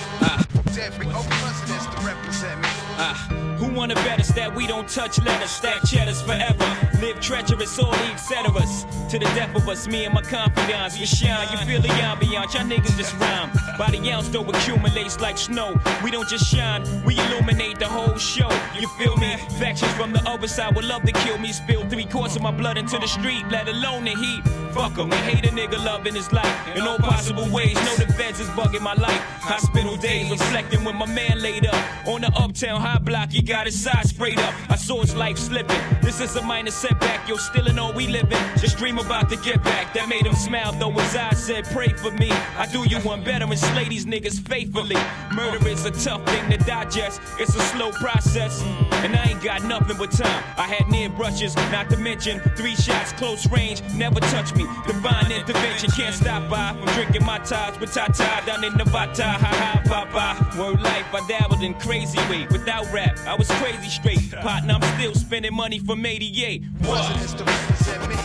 Every oh presidents to represent me. Ah, who wanna bet us that we don't touch letters, stack cheddars forever? Live treacherous, all the etceteras. To the death of us, me and my confidants, we shine. You feel the ambiance, y'all niggas just rhyme. By the ounce, though, accumulates like snow. We don't just shine, we illuminate the whole show. You feel me? Factions from the other side would love to kill me. Spill three quarts of my blood into the street, let alone the heat. Fuck 'em, we hate a nigga loving his life in all possible ways. Know the feds is bugging my life. Hospital days, reflecting when my man laid up on the uptown high block. He got his side sprayed up. I saw his life slipping. This is a minor setback. Yo, still in all we living. Just dream about to get back. That made him smile, though his eyes said, "Pray for me." I do you one better and slay these niggas faithfully. Murder is a tough thing to digest. It's a slow process, and I ain't got nothing but time. I had near brushes, not to mention three shots close range. Never touch me. Divine intervention can't stop by from drinking Mai Tais with Tata down in Nevada. Ha ha, papa. Word life, I dabbled in crazy way. Without rap, I was crazy straight. Partner, I'm still spending money from 88. What? Presidents to represent me.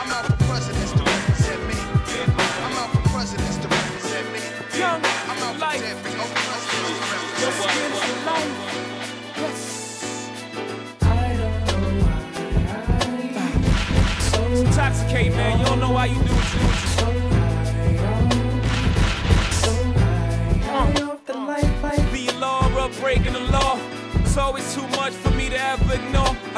I'm out for presidents to represent me. I'm out for presidents to represent me. Young I'm out for life. presidents oh, to Your me. life. Intoxicate, man. You don't know why you do what you do. Be a law, up breaking the law. It's always too much for me to ever.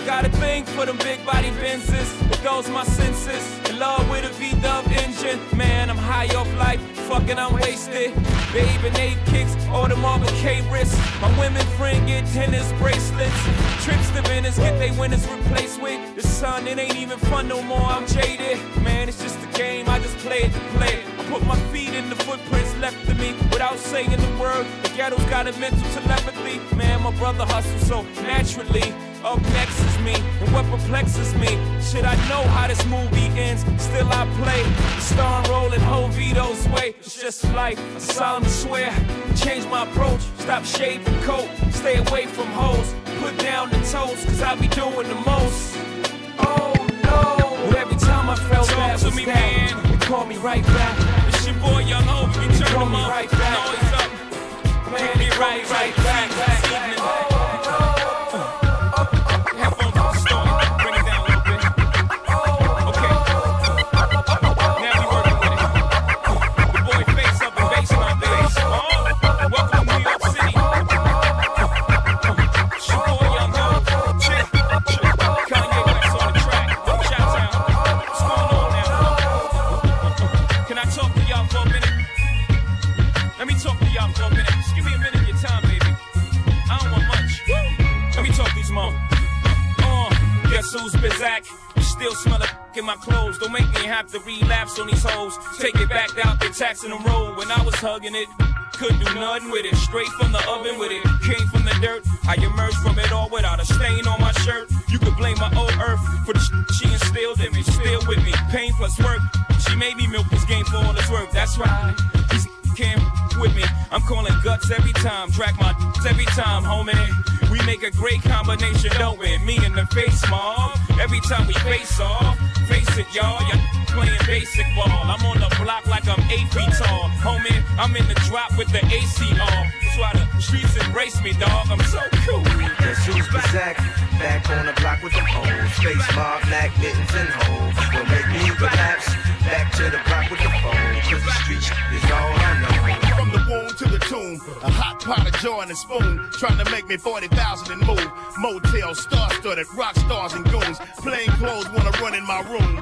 I got a thing for them big body Benzes. It goes my senses. In love with a V-dub engine. Man, I'm high off life. Fucking, I'm wasted. Babe and eight kicks, all the Marvin K wrists. My women friend get tennis bracelets. Trips to Venice, get they winners replaced with. The sun, it ain't even fun no more. I'm jaded. Man, it's just a game. I just play it to play it. Put my feet in the footprints left of me without saying the word. The ghetto's got a mental telepathy. Man, my brother hustles so naturally. Up next is me, and what perplexes me. Should I know how this movie ends? Still I play the star role in Vito's way. It's just life, I solemnly swear. Change my approach, stop shaving coat, stay away from hoes. Put down the toast, cause I be doing the most. Oh no! But every time I felt Talk that to me, down, man. Call me right back. It's your boy Young Hov. You turn me up. right back. Noise up. Man, right, right back. Headphones who's Bizak? You still smell like in my clothes. Don't make me have to relapse on these hoes. Take it back out, they taxing the road. When I was hugging it, couldn't do nothing with it. Straight from the oven with it. Came from the dirt. I emerged from it all without a stain on my shirt. You could blame my old earth for the sh- she instilled in me. Still with me. Pain plus work. She made me milk this game for all it's worth. That's right. These can't with me. I'm calling guts every time, track my every time, homie. We make a great combination, we? Me and the face mob. Every time we face off, face it, y'all. Y'all playing basic ball. I'm on the block like I'm eight feet tall, homie. I'm in the drop with the AC on. That's why the streets embrace me, dog. I'm so cool. Guess who's Bazak? Back on the block with the hoes. Face mob, black mittens and hoes. Will make me relapse. Back to the block with the phone. Cause the streets is all a hot pot of joy and a spoon, trying to make me 40,000 and move. Motel, star studded, rock stars and goons. Plain clothes wanna run in my room.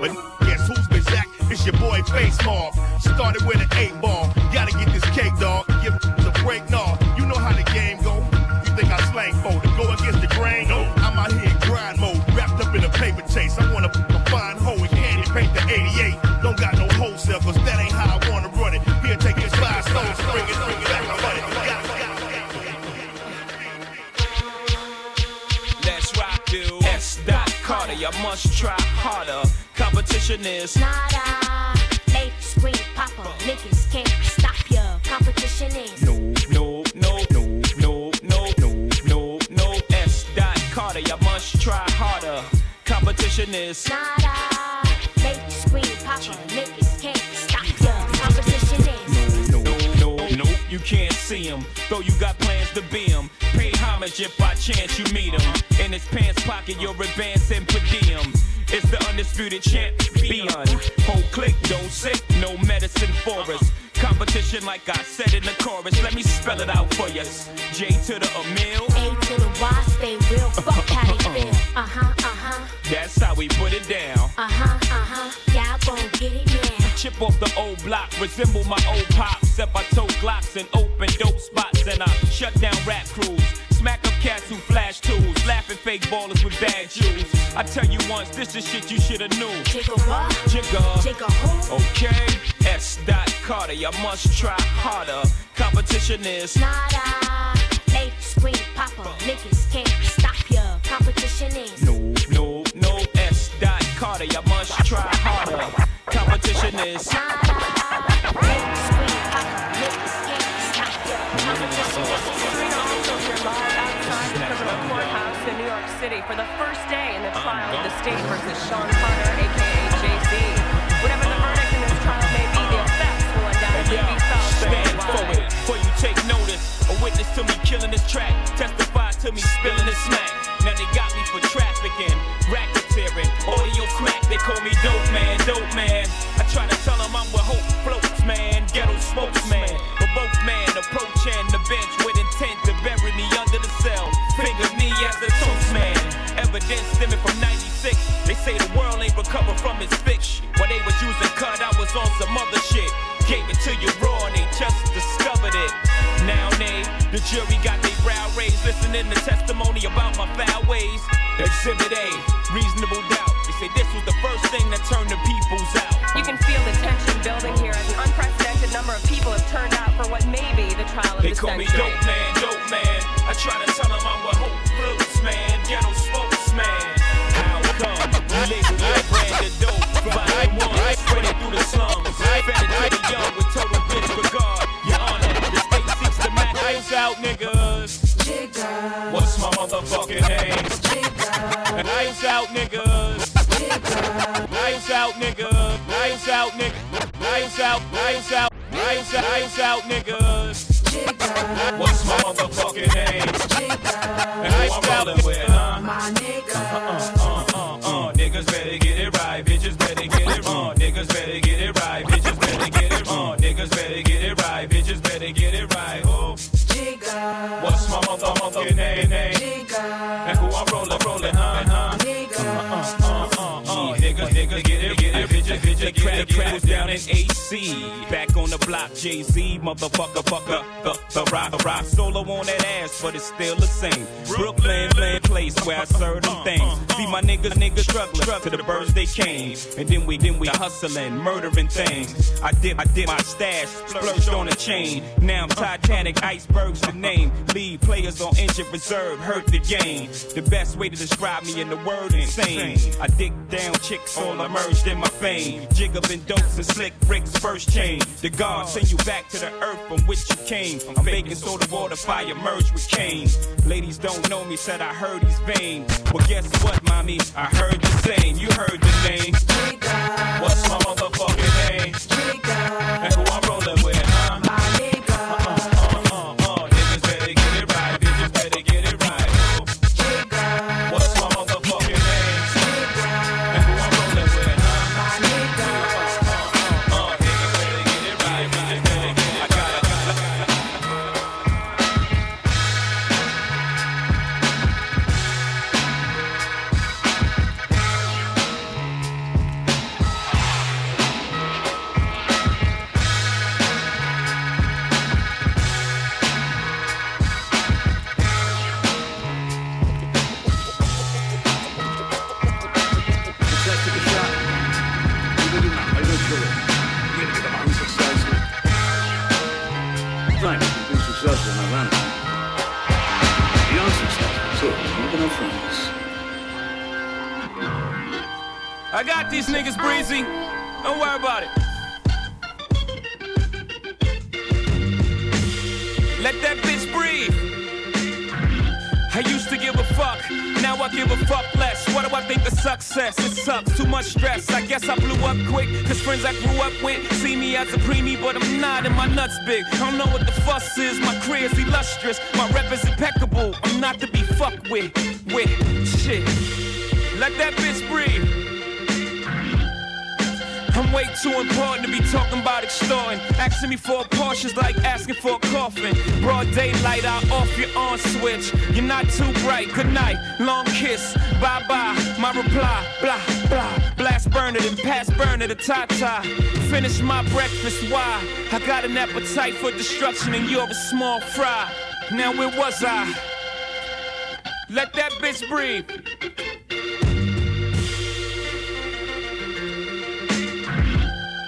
But guess who's been Zach? It's your boy Face Mob. Started with an eight ball. Gotta get this cake, dog. Give the break, no. You know how the game go. You think I slang for to go against the grain? No, I'm out here in grind mode, wrapped up in a paper chase. I wanna Must try harder. Competition is Nada. They scream, papa. Niggas can't stop ya. Competition is. no, no, no, no, no, no, no, no, no. S. Dot Carter, you must try harder. Competition is Nada. They scream, papa. You can't see him. Though you got plans to be him. Pay homage if by chance you meet him. In his pants pocket, you're advancing per diem. It's the undisputed champ, champion. Whole click, don't sick, no medicine for us. Competition, like I said in the chorus. Let me spell it out for you. J to the Emil. A to the Y, stay real. Fuck how they feel. Uh huh, uh huh. That's how we put it down. Uh huh, uh huh. Y'all gon' get it now. Chip off the old block, resemble my old pops. Except I tote glocks and open dope spots, and I shut down rap crews. Smack up cats who flash tools, laughing fake ballers with bad shoes. I tell you once, this is shit you shoulda knew. Jigga what? Jigga. Jigga who? Okay, S. Dot Carter, you must try harder. Competition is Nada. Late scream popper. Uh. Niggas can't stop ya. Competition is. no, no, no. S. Dot Carter, you must try harder. Competition is in New York City for the first day in the trial of the state versus Sean Carter, aka Jay-Z. Whatever the verdict in this trial may be, the effects will undoubtedly be felt stand for worldwide. it, for you take notice. A witness to me killing this track, testify to me spilling this smack. Now they got me for trafficking, racketeering, audio crack. They call me dope man, dope man. I try to tell them I'm with hope floats, man, ghetto spokesman. But both man approaching the bench with intent to bury me under the cell. Finger me as the toast man. Evidence stemming from 96. They say the world ain't recovered from its fix. While they was using cut, I was on some other shit. Gave it to you raw and they just discovered it. Now they, the jury got their brow raised, listening to testimony about my foul ways. Exhibit A, reasonable doubt. They say this was the first thing that turned the peoples out. You can feel the tension building here as an unprecedented number of people have turned out for what may be the trial of They the call me dope man, dope man. I try to tell them I'm a hope floats man, ghetto spokesman. How come you label your brand of dope? Volume one, spread it through the slums. Fed it to the young with total disregard. Your Honor, the state seeks to match ice out niggas. What's my motherfucking name? Ice out niggas. Ice out niggas. Ice out niggas. Ice out, ice out, ice out, ice out niggas. What's my motherfucking name? It, get it. down in AC, back on the block, Jay Z, motherfucker, fucker, the, the rock, rock solo on that ass, but it's still the same. Brooklyn, land place where I serve them things. See my niggas, niggas struggling to the birds they came, and then we, then we hustling, murdering things. I dip, I dip my stash, splurged on a chain. Now I'm Titanic, icebergs the name. Lead players on injured reserve, hurt the game. The best way to describe me in the word insane. I dig down chicks, all emerged in my fame. Jig up in dopes and slick bricks, first chain. The God send you back to the earth from which you came. I'm baking soda water, fire merge with cane. Ladies don't know me, said I heard he's vain. Well, guess what, mommy? I heard the same. You heard the name. What's my motherfucking name? And who I'm rolling I got these niggas breezy. Don't worry about it. Let that bitch breathe. I used to give a fuck. Now I give a fuck less? What do I think of success? It sucks, too much stress. I guess I blew up quick, cause friends I grew up with see me as a preemie, but I'm not, and my nuts big. I don't know what the fuss is, my career's illustrious, my rep is impeccable. I'm not to be fucked with, with shit. Let that bitch breathe. I'm way too important to be talking about extorting. Asking me for a Porsche's like asking for a coffin. Broad daylight, I off your on switch. You're not too bright. Good night, long kiss, bye bye. My reply, blah blah. Blast burner, then pass burner to Tata. Finish my breakfast. Why? I got an appetite for destruction, and you're a small fry. Now where was I? Let that bitch breathe.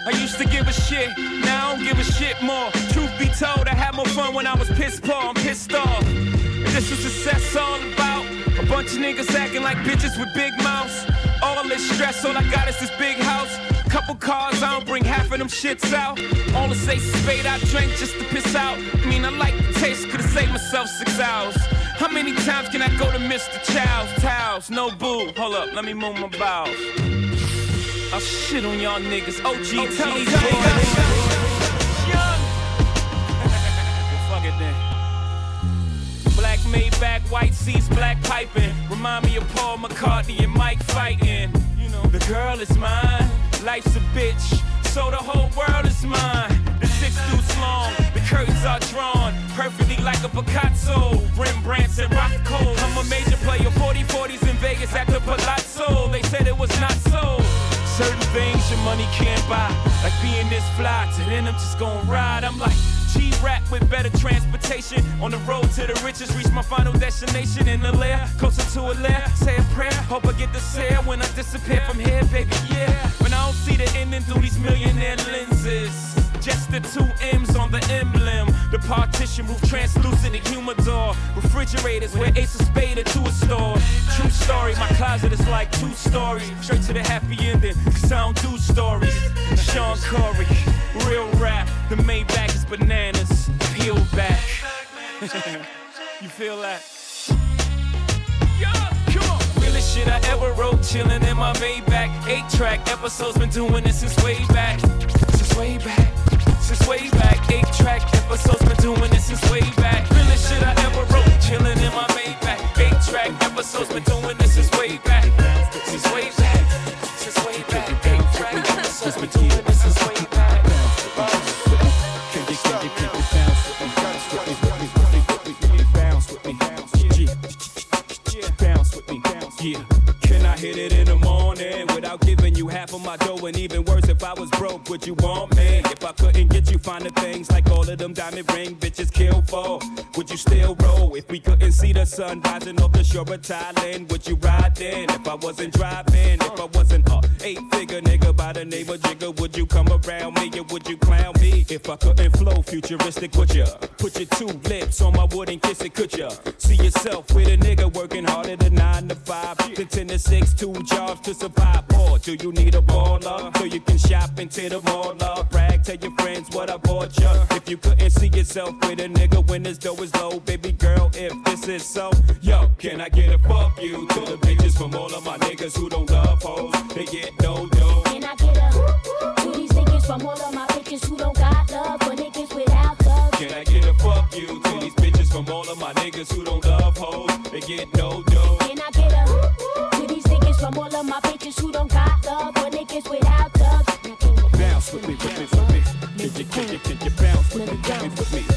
I used to give a shit, now I don't give a shit more. Truth be told, I had more fun when I was pissed poor, I'm pissed off. And this was success all about a bunch of niggas acting like bitches with big mouths. All this stress, all I got is this big house. Couple cars, I don't bring half of them shits out. All the say spade I drank just to piss out. I mean, I like the taste, could've saved myself six hours. How many times can I go to Mr. Chow's? Towels, no boo. Hold up, let me move my bowels. I'll shit on y'all niggas. OG, tell me, tell me, Young. Fuck it then. Black Maybach, white seats, black piping. Remind me of Paul McCartney and Mike fighting. You know, the girl is mine. Life's a bitch, so the whole world is mine. The six dudes long, the curtains are drawn perfectly like a Picasso. Rembrandt's and Rothko. I'm a major player, 40 40s in Vegas at the Palazzo. They said it was not so. Certain things your money can't buy, like being this fly. To then I'm just gonna ride. I'm like G-rap with better transportation. On the road to the riches, reach my final destination in the lair, closer to a lair. Say a prayer, hope I get the sale when I disappear from here, baby. Yeah, when I don't see the ending through these millionaire lenses. Just the two M's on the emblem. The partition roof translucent, the humidor. Refrigerators where Ace of Spade or two is stored. True story, my closet is like two stories. Straight to the happy ending, cause I don't do stories. Shawn Corey, real rap. The Maybach is bananas. Peel back. you feel that? Shit I ever wrote, chillin' in my Maybach. Eight track episodes, been doing this since way back. Since way back. Since way back. Eight track episodes, been doing this since way back. Realest shit I ever wrote, chillin' in my Maybach. Eight track episodes, been doing this since way back. Since way back. Since way back. Eight track episodes, been doing this since way back. Can you, can you, can you bounce with me? Bounce with me, with me, with me, with me, bounce with me. Yeah. Bounce with me. Yeah. Can I hit it in the morning without half of my dough? And even worse, if I was broke, would you want me? If I couldn't get you finer things like all of them diamond ring bitches kill for, would you still roll? If we couldn't see the sun rising off the shore of Thailand, would you ride then? If I wasn't driving, if I wasn't a eight figure nigga by the name of Jigga, would you come around me or would you clown me? If I couldn't flow futuristic, would ya? Put your two lips on my wood and kiss it, could ya? See yourself with a nigga working harder than nine to five, to ten to six, two jobs to survive. Or do you need a baller so you can shop into the mall? Love, brag, tell your friends what I bought ya. If you couldn't see yourself with a nigga when his dough is low, baby girl, if this is so, yo, can I get a fuck you to the bitches from all of my niggas who don't love hoes? They get no dough. Can I get a to these niggas from all of my bitches who don't got love for niggas without love? Can I get a fuck you to these bitches from all of my niggas who don't love hoes? They get no dough. Can I get a to these niggas from all of my bitches who don't got love for niggas without love? Bounce with me, with me, with me. Can you, can you, can you bounce with me, me, with me?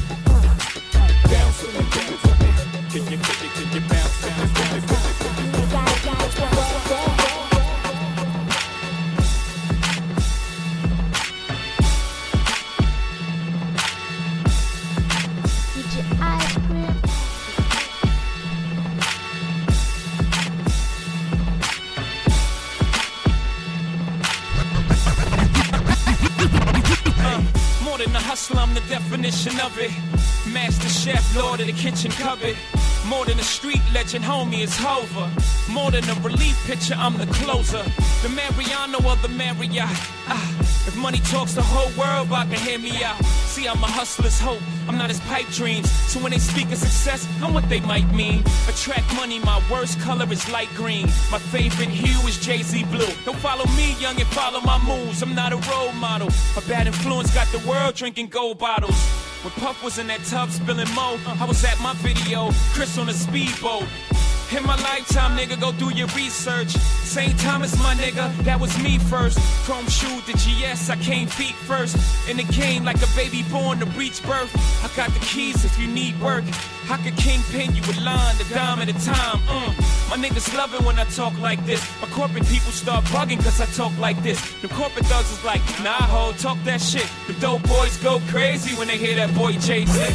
Hustler, I'm the definition of it. Master chef, lord of the kitchen cupboard. More than a street legend, homie, it's Hova. More than a relief pitcher, I'm the closer. The Mariano or the Marriott. Ah, if money talks, the whole world I can hear me out. See, I'm a hustler's hope. I'm not his pipe dreams. So when they speak of success, I'm what they might mean. Attract money, my worst color is light green. My favorite hue is Jay-Z blue. Don't follow me, young, and follow my moves. I'm not a role model. A bad influence got the world drinking gold bottles. When Puff was in that tub spilling mo, I was at my video, Chris on a speedboat. In my lifetime, nigga, go do your research. St. Thomas, my nigga, that was me first. Chrome shoe, the GS, I came feet first. In the game, like a baby born to breech birth. I got the keys if you need work. I could kingpin you a line, the dime at a time. Mm. My niggas love it when I talk like this. My corporate people start bugging cause I talk like this. The corporate thugs is like, nah, ho, talk that shit. The dope boys go crazy when they hear that boy Jay Z.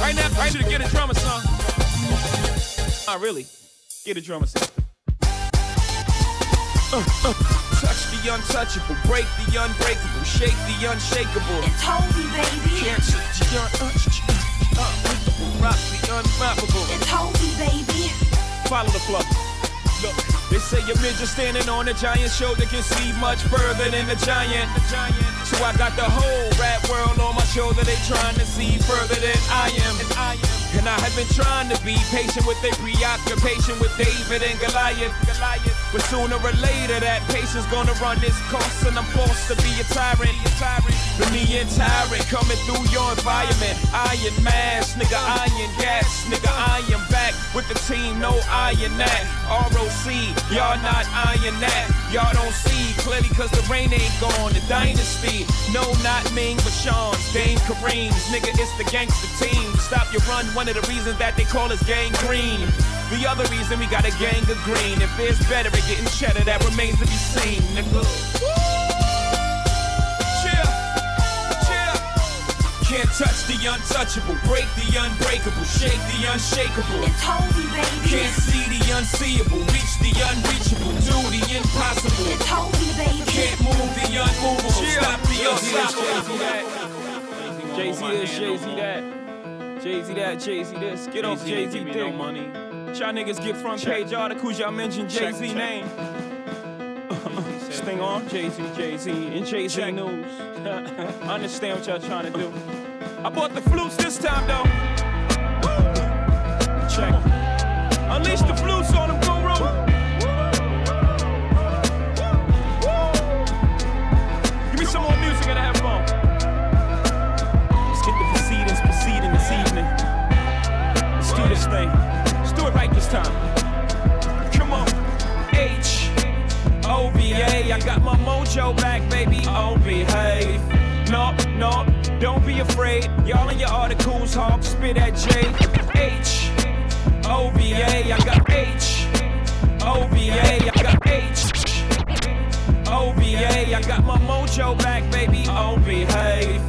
right now, I need you to get a drummer song. Not really. Get a drummer song. Uh, uh, touch the untouchable, break the unbreakable, shake the unshakable. It's Hovi, baby. Can't touch the uh, uh, unbreakable, rock the unrockable. It's Hovi, baby. Follow the flow. Look, they say a midget standing on a giant shoulder can see much further than a giant. So I got the whole rap world on my shoulder. They trying to see further than I am. And I am. And I have been trying to be patient with their preoccupation with David and Goliath. Goliath. But sooner or later, that patience gonna run its course, and I'm forced to be a tyrant. A tyrant. The me and tyrant coming through your environment. Iron mask, nigga, iron gas, nigga, I am back with the team, no iron that. ROC, y'all not iron that. Y'all don't see clearly cause the rain ain't gone. The dynasty, no, not Ming, but Shawn's, Dame Kareem's. Nigga, it's the gangster team. Stop your run, one of the reasons that they call us gang green. The other reason we got a gang of green. If it's better at getting cheddar, that remains to be seen, nigga. Chill, chill. Can't touch the untouchable, break the unbreakable, shake the unshakable. It's Hovi, baby. Can't see the unseeable, reach the unreachable, do the impossible. It's Hovi, baby. Can't move the unmovable, stop the unstoppable. Jay Z this, Jay Z that. Jay Z that, Jay Z this. Get off Jay Z dick. money. Y'all niggas get front page articles, y'all mention Jay Z name. This thing on Jay Z, Jay Z, and Jay Z News. I understand what y'all trying to do. I bought the flutes this time though. Check. Unleash the flutes time. Come on. H O V A. I got my mojo back, baby. Oh, behave. No, no, don't be afraid. Y'all in your articles, hawk, spit at J. H O V A. I got H O V A. I got H OVA, I got my mojo back, baby. Oh, behave.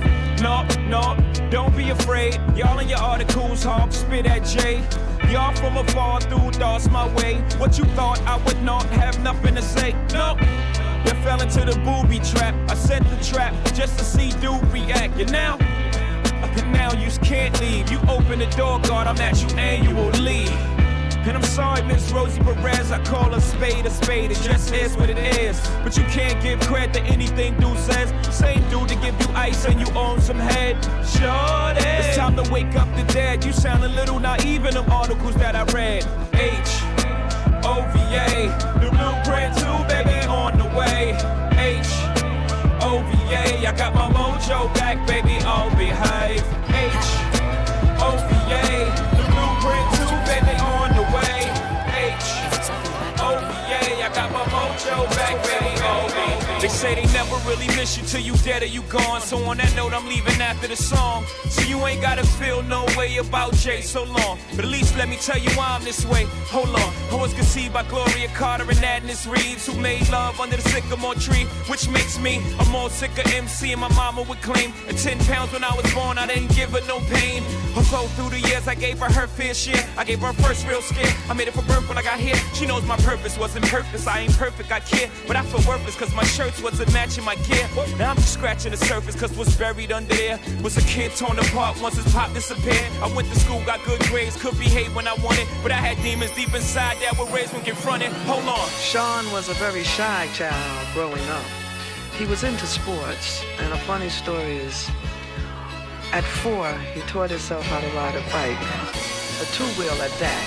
No, no, don't be afraid. Y'all in your articles, hawk, spit at J. Y'all from afar through thoughts my way. What you thought I would not have nothing to say? Nope. You fell into the booby trap. I set the trap just to see dude react. And now, and now you can't leave. You open the door, God, I'm at you annually. And I'm sorry, Miss Rosie Perez, I call a spade a spade. It just is what it is. But you can't give credit to anything dude says. Same dude to give you ice and you own some head. Sure It's time to wake up the dead. You sound a little naive in them articles that I read. H O V A, the blueprint too, baby, on the way. H O V A, I got my mojo back, baby, I'll behave. H say they never really miss you till you dead or you gone. So on that note, I'm leaving after the song. So you ain't gotta feel no way about Jay so long. But at least let me tell you why I'm this way. Hold on. I was conceived by Gloria Carter and Adnis Reeves, who made love under the sycamore tree, which makes me a more sicker MC. And my mama would claim at 10 pounds when I was born, I didn't give her no pain. Although through the years I gave her her fair share, I gave her first real scare. I made it for birth when I got here. She knows my purpose wasn't purpose. I ain't perfect, I care, but I feel worthless cause my shirts wasn't matching my gear. Now I'm just scratching the surface cause what's buried under there was a kid torn apart once his pop disappeared. I went to school, got good grades, could behave when I wanted, but I had demons deep inside that were raised when confronted. Hold on. Shawn was a very shy child growing up. He was into sports, and a funny story is at four, he taught himself how to ride a bike, a two wheel at that.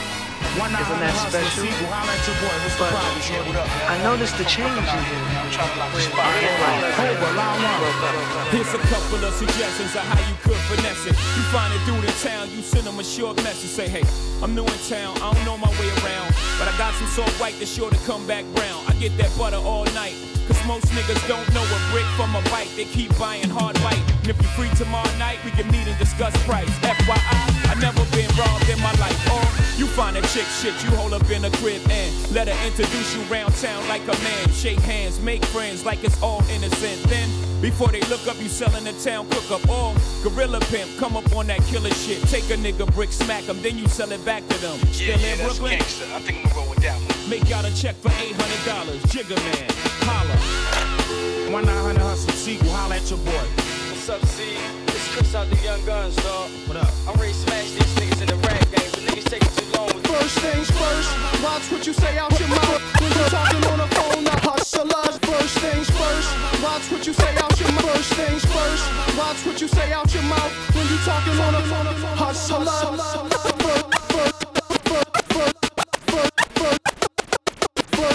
Isn't that special? But I noticed the change in him. Here's a couple of suggestions of how you could finesse it. You find it through the town, you send them a short message. Say, hey, I'm new in town, I don't know my way around. But I got some salt white that's sure to come back brown. I get that butter all night. Most niggas don't know a brick from a bite. They keep buying hard white. And if you're free tomorrow night, we can meet and discuss price. FYI, I never been robbed in my life. Or you find a chick shit, you hold up in a crib and let her introduce you round town like a man. Shake hands, make friends like it's all innocent. Then, before they look up, you selling the town cook up. Or gorilla pimp, come up on that killer shit. Take a nigga brick, smack him, then you sell it back to them. Still in Brooklyn? I think I'm gonna roll with that one. Make out a check for $800. Jigga man, holla. One nine hundred hustle sequel. Holla at your boy. What's up, C? It's Chris out the Young Guns, dog. What up? I'm ready to smash these niggas in the rap game, but niggas taking too long with First things first, watch what you say out your mouth when you're talking on the phone. The hustlers. First things first, watch what you say out your mouth. First things first, watch what you say out your mouth when you're talking on the phone. Hustlers. First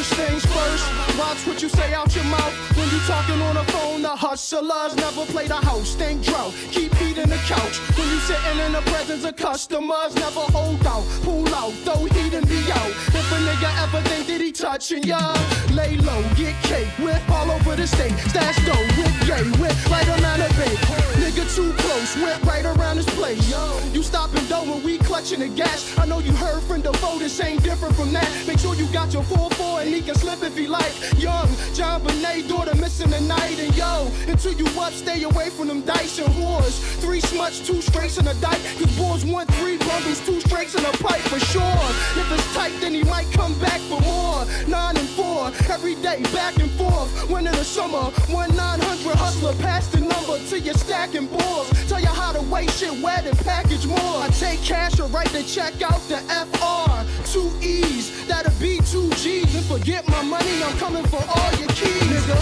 things first, watch what you say out your mouth when you talking on the phone. The hustlers never play the house, stink drought, keep in the couch. When you sitting in the presence of customers, never hold out, pull out, throw heat and be out. If a nigga ever think that he touching ya, lay low, get cake, whip all over the state, stash dough, whip gay, whip right around the bay. Nigga too close, whip right around his place. Yo, you stopping dough when we clutching the gas. I know you heard from the vote, this ain't different from that. Make sure you got your 4-4 and he can slip if he like. Young JonBenét, daughter missing the night. And yo, until you up, stay away from them dice and whores. Three smuts, two straights in a dike. Cause boys want three bundles, two straights in a pipe for sure. If it's tight, then he might come back for more. Nine and four, every day, back and forth. Winter to summer, one 900 hustler, pass the number to your stacking balls. Tell you how to weigh shit wet and package more. I take cash or write the check out the FR. Two E's, that'll be two G's. And forget my money, I'm coming for all your keys, nigga.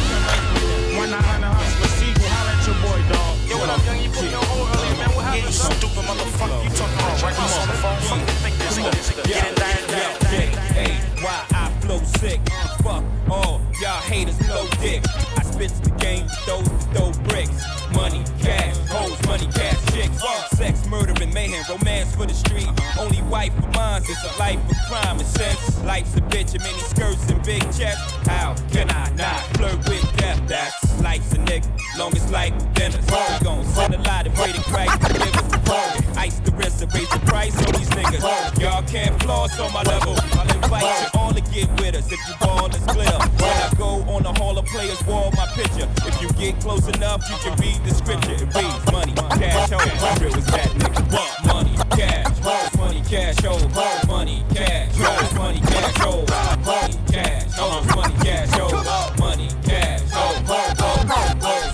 One nine hundred hustle sequel. Holla at your boy, dog. Yo, what up, young? You put me on hold earlier, man. What happened, son? Stupid motherfucker. You talking about right now on the phone? Fucking think this, nigga. Get it down, Flow sick? Fuck all y'all haters, no dick. I spit the game, throw throw bricks. Money, cash, hoes, money, cash, chicks. Sex, murder, and mayhem, romance for the street. Only wife of mine is a life of crime. And since life's a bitch, and many skirts and big chests, how can I not flirt with death? That's life's a nigga, long as life dinner. So we gon' send a lot and pray to Christ the phone. Ice the and raise the price on these niggas. Y'all can't floss on my level. I'll invite you all to get with us if you ball is clear. When I go on the Hall of Players wall, my picture. If you get close enough, you can read the scripture. It reads money, cash, hoes. Real was that nigga. What? Money, cash, hoes, money, cash, hoes, money, cash, hoes, money, cash, hoes, money, cash, hoes, money, cash, hoes, money, cash, hoes,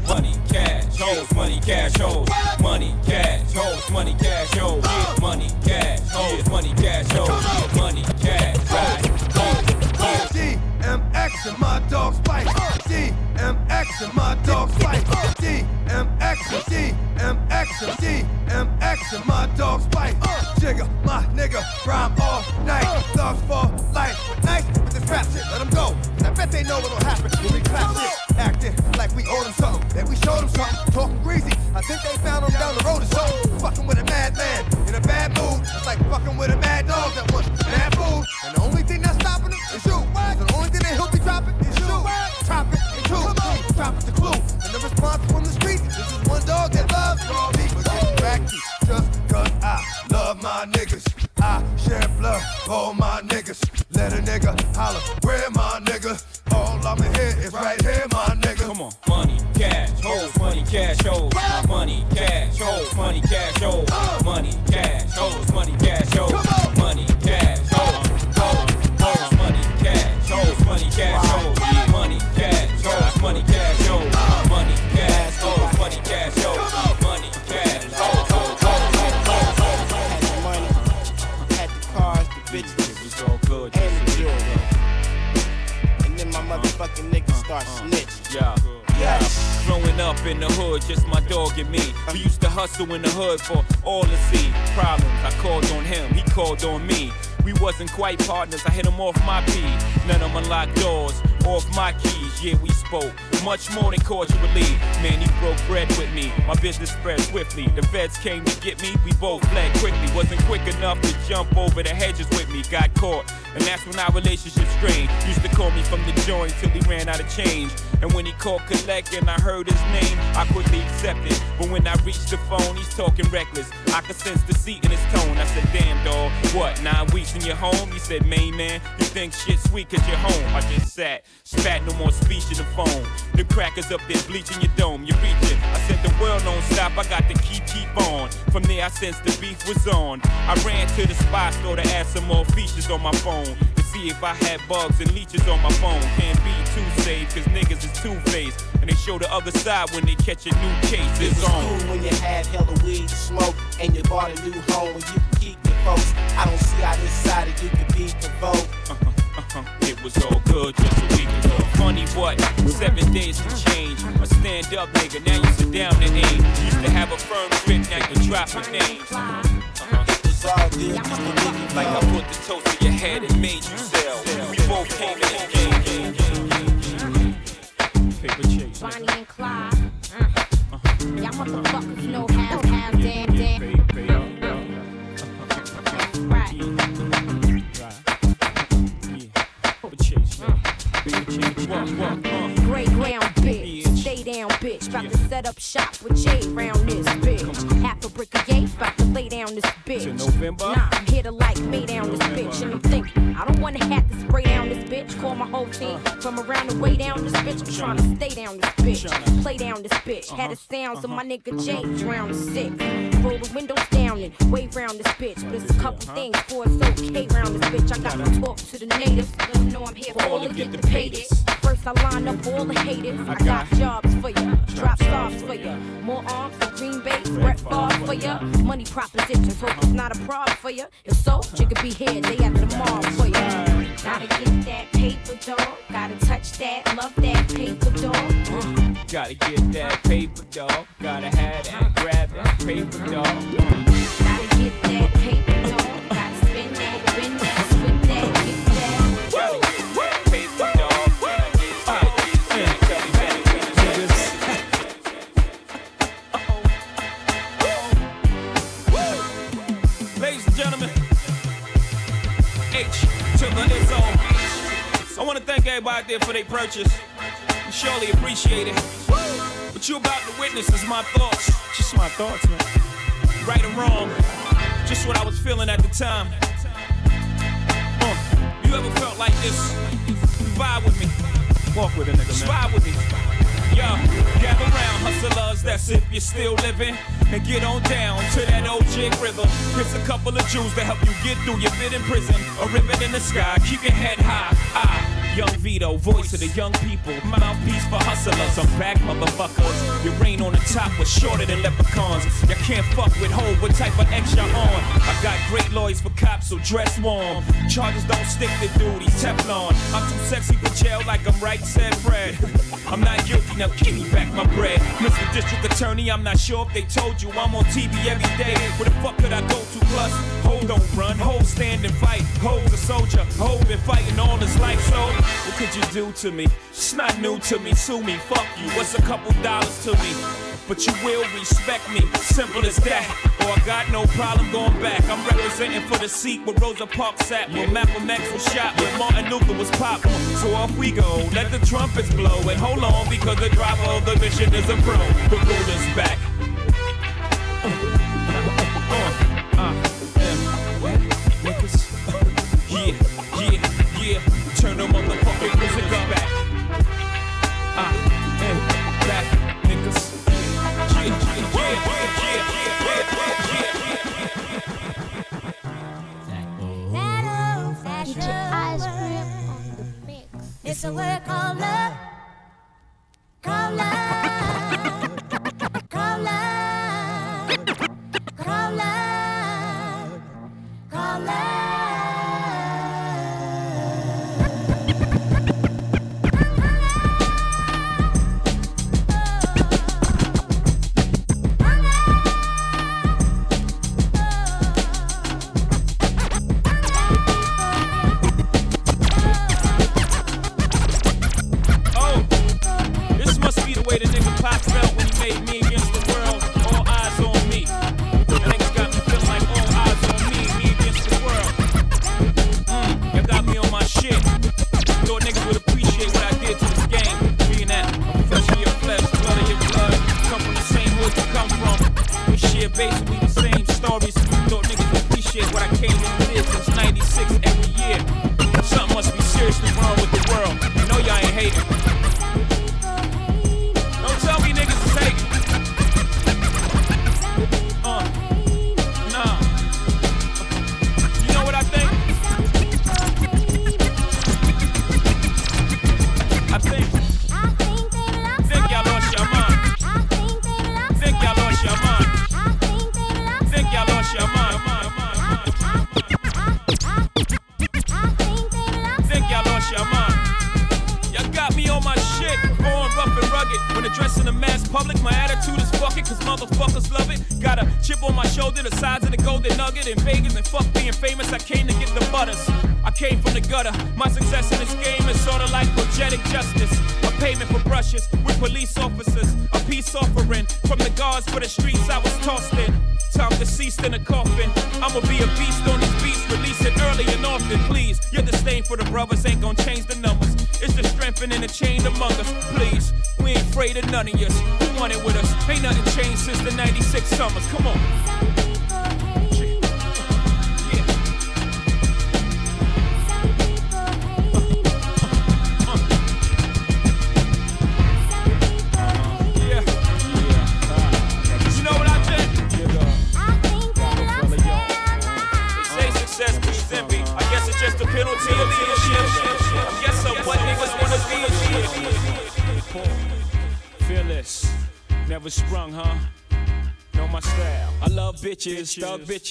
money, cash, hoes, money, cash, hoes, money, cash, hoes, yeah, money, cash, right, DMX and my dogs fight. DMX and my dogs fight. DMX and DMX and DMX and my dogs fight. Jigga, my nigga, rhyme all night. Thugs for life. Nice with this rap shit, let them go. And I bet they know what'll happen when we clap shit. Acting like we owe them something. That we showed them something. Talking greasy. I think they found them down the road or something. Fucking with a madman it's like fucking with a mad dog that wants mad food. And the only thing that's stopping him is you. What? The only thing that he'll be dropping is you. Drop it and you. Come on. Drop it the clue. And the response from the street is just one dog that loves raw meat. But get back to just cause I love my niggas. I share blood for my niggas. Let a nigga holler, where my nigga? All I'm in here is right here, my nigga. Come on, money, cash, hoes, money, cash, hoes. Money, cash, hoes, money, cash, hoes. Uh. Hoes, money, up in the hood, just my dog and me. We used to hustle in the hood for all to see. Problems, I called on him, he called on me. We wasn't quite partners, I hit him off my P. None of them unlocked doors, off my keys. Yeah, we spoke much more than cordially. Man, he broke bread with me. My business spread swiftly. The feds came to get me, we both fled quickly. Wasn't quick enough to jump over the hedges with me. Got caught, and that's when our relationship strained. Used to call me from the joint till he ran out of change. And when he called collect and I heard his name, I quickly accepted. But when I reached the phone, he's talking reckless. I could sense deceit in his tone. I said, damn dog, what, nine weeks in your home? He said, main man, you think shit sweet cause you're home. I just sat, spat no more speech in the phone. The crackers up there bleaching your dome, You're reaching. I said, the world don't stop, I got to keep, keep on. From there, I sensed the beef was on. I ran to the spy store to add some more features on my phone. See if I had bugs and leeches on my phone. Can't be too safe, cause niggas is two faced. And they show the other side when they catch a new case. It It's was on. cool when you had hella weed to smoke and you bought a new home and you keep your folks. I don't see how this side of you could be provoked. Uh-huh, It was all good just a week ago. Funny what? Seven days to change. A stand up nigga, now you sit down and aim. Used to have a firm grip, now you dropping names. Uh-huh. It's all good just to make it Like I put the toast to your head and made you sell. We both came in this game. Paper chase. Bonnie and Clyde. Uh. Y'all motherfuckers know how, how, damn, damn. Right. Gray ground bitch, stay down bitch. About to set up shop with Jay round this bitch. Half a brick of yay, about to lay down this bitch. To November? Nah, I'm here to like lay down this bitch. And I'm thinking, I don't wanna have to spray down this bitch. Call my whole team uh. from around the way down this bitch. I'm trying to stay down this bitch. Play down this bitch. Had the uh-huh. sounds of uh-huh. my nigga Jay drown the six. Roll the windows down and wave round this bitch. But it's a couple uh-huh. things for it's okay round this bitch. I gotta talk to the natives. Let them know I'm here for all to get the pay I line up all the haters. I got jobs for ya, drop stars for ya. More arms for Green Bay, Brett Favre for ya. Money propositions, hope it's not a problem for ya. If so, you could be here day after tomorrow for ya. Gotta get that paper, dog. Gotta touch that, love that paper, dog. Uh. Gotta get that paper, dog. Gotta have that, grab that paper, dog. Gotta get that paper, dog. Gotta spin that, win that, thank everybody out there for their purchase. We surely appreciate it. What you about to witness is my thoughts. Just my thoughts, man. Right or wrong, just what I was feeling at the time. Uh, you ever felt like this? Vibe with me. Walk with a nigga, man. Vibe with me. Yo, gather round, hustlers, that's if you're still living. And get on down to that old jig rhythm. Here's a couple of Jews to help you get through your bit in prison. A ribbon in the sky, keep your head high. Ah, Young Vito, voice of the young people. Mouthpiece for hustlers, I'm back, motherfuckers. Your reign on the top was shorter than leprechauns. You can't fuck with hoe, what type of extra on? I got great lawyers for cops, so dress warm. Charges don't stick to duties, Teflon. I'm too sexy for jail, like I'm Right Said Fred. I'm not guilty, now give me back my bread. Mr. District Attorney, I'm not sure if they told you I'm on TV every day. Where the fuck could I go to? Plus, hold don't run, hold stand and fight. Ho's a soldier, ho been fighting all his life, so what could you do to me? It's not new to me, sue me, fuck you. What's a couple dollars to me? But you will respect me, simple as that. Or I got no problem going back. I'm representing for the seat where Rosa Parks sat, where Malcolm X was shot, where Martin Luther was popped. So off we go, let the trumpets blow. And hold on, because the driver of the mission is a pro. The ruler's back.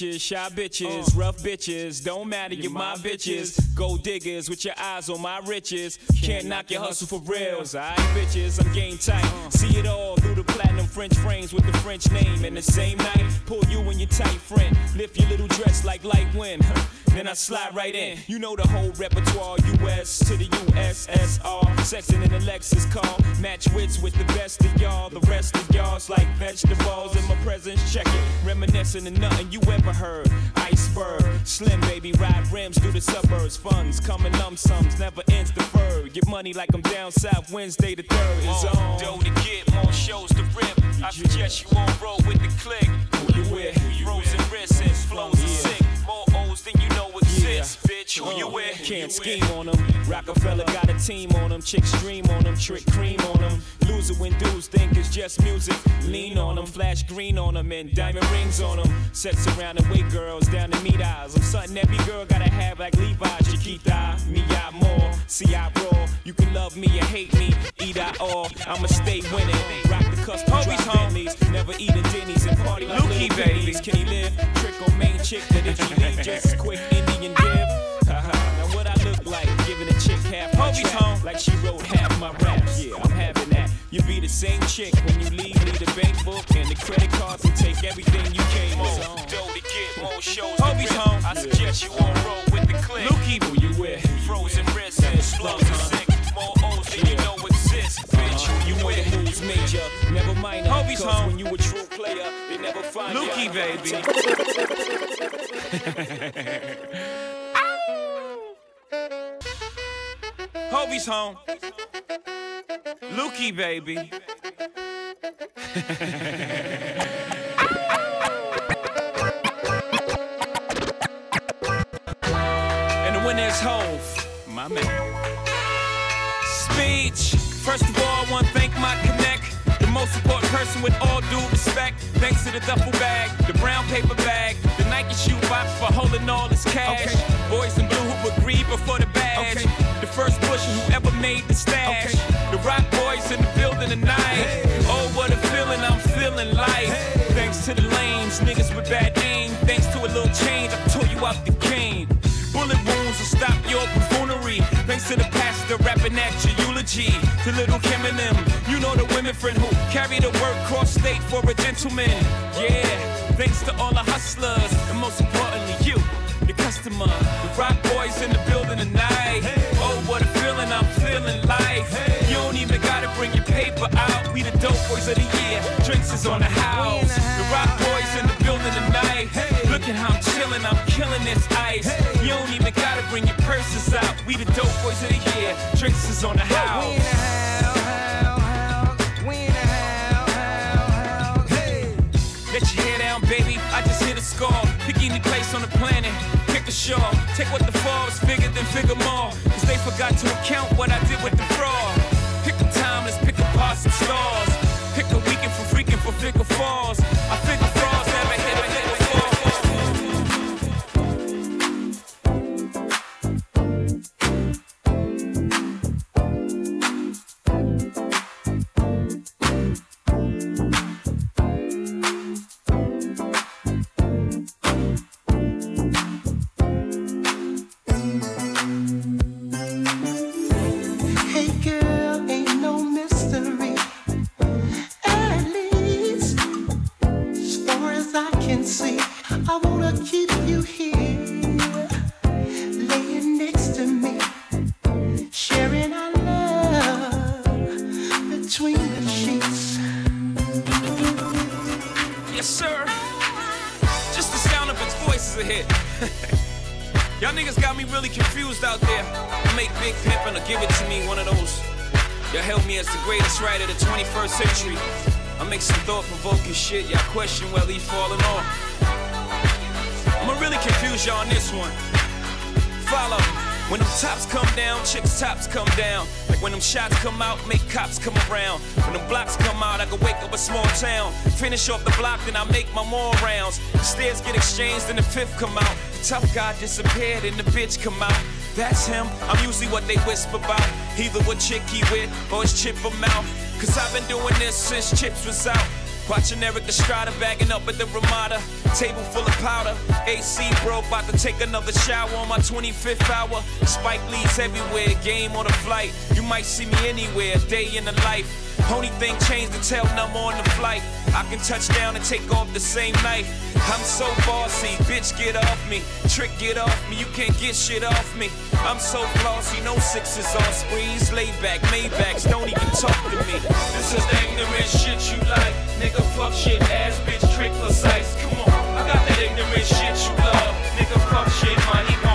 Thug bitches, shy bitches, uh. rough bitches. Don't matter, you're my bitches. Gold diggers with your eyes on my riches. Can't knock your hustle for reals. I ain't bitches, I'm game tight. Uh. See it all through the platinum French frames with the French name. And the same night, pull you and your tight friend. Lift your little dress like light wind. Then I slide right in. You know the whole repertoire, US to the USSR. Sexing in a Lexus car. Match wits with the best of y'all. The rest of y'all's like vegetables in my presence. Check it. Reminiscing of nothing you ever heard. Iceberg. Slim baby, ride rims through the suburbs. Funds coming lump sums, never ends deferred. Get money like I'm down south Wednesday the 3rd is on. Dough to get, more shows to rip. I suggest you won't roll with the click. Who you with? Frozen wrists and flows sick. Exists, bitch. Who uh, you with? Can't scheme on them. Roc-A-Fella got a team on them. Chicks stream on them. Trick cream on them. Loser when dudes think it's just music. Lean on them. Flash green on them. And diamond rings on them. Sex around and wait girls down to meet eyes. I'm something every girl gotta have like Levi's. Chiquita, me I more. See I raw. You can love me or hate me. Eat I all. I'ma stay winning. Rock the custom Hobie's Bentleys. Never eat a Denny's and party like Lukey, baby. Can he live? Trick on main chick that if you leave just as quick Indian now what I look like giving a chick half my track, home. like she wrote half my raps. Yeah, I'm having that. You be the same chick when you leave me the bank book and the credit cards and take everything you came with. Dough to get more shows. Hobie's home. I suggest you won't roll with the click. Lukey, who you with? Frozen wrists and flows are sick. More O's than you know exists. Uh-huh. Bitch, you with? Moves major, never mind. Hobie's home. when you a true player, they never find ya. Lukey, baby. Hobie's home. Lukey, baby. And the winner is Hove, my man. Speech. First of all, I want to thank my connect. The most important person with all due respect. Thanks to the duffel bag, the brown paper bag, Nike shoe box for holding all this cash. Boys in blue who agree before the badge. The first pusher who ever made the stash. The Roc Boys in the building tonight. Oh, what a feeling I'm feeling life. Thanks to the lames, niggas with bad aim. Thanks to a little change, I tore you out the cane. Bullet wounds will stop your buffoonery. Thanks to the pastor rapping at your eulogy. To little Kim and them, you know the women friend who carry the work cross state for a gentleman. Yeah, thanks to all the hustlers, and most importantly, you, the customer. The Roc Boys in the building tonight. Oh, what a feeling I'm feeling life. You don't even gotta bring your paper out. We the dope boys of the year. Drinks is on the house. The Roc Boys in the building tonight. Look at how I'm chilling, I'm killing this ice. You don't even gotta bring your purses out. We the dope boys of the year. Drinks is on the house. Shore. Take what the falls, figure then figure more. Cause they forgot to account what I did with the fraud. Pick a time, let's pick apart some stars. Pick a weekend for freaking for figure falls. I figure shit. Y'all question whether he falling off. I'ma really confuse y'all on this one. Follow. Me. When them tops come down, chicks tops come down. Like when them shots come out, make cops come around. When them blocks come out, I can wake up a small town. Finish off the block, then I make my more rounds. The stairs get exchanged, then the fifth come out. The tough guy disappeared, and the bitch come out. That's him. I'm usually what they whisper about. Either what chick he with, or his chip him out. Cause I've been doing this since Chips was out. Watching Erik Estrada bagging up at the Ramada. Table full of powder. AC broke, about to take another shower on my 25th hour. Spike Lee's everywhere, game on the flight. You might see me anywhere, day in the life. Only thing changed the tail number on the flight. I can touch down and take off the same night. I'm so bossy, bitch, get off me. Trick, get off me, you can't get shit off me. I'm so flossy, no sixes on sprees. Lay back, Maybachs, don't even talk to me. This is the ignorant shit you like. Nigga, fuck shit, ass bitch, trick precise. Come on, I got that ignorant shit you love. Nigga, fuck shit, money gon'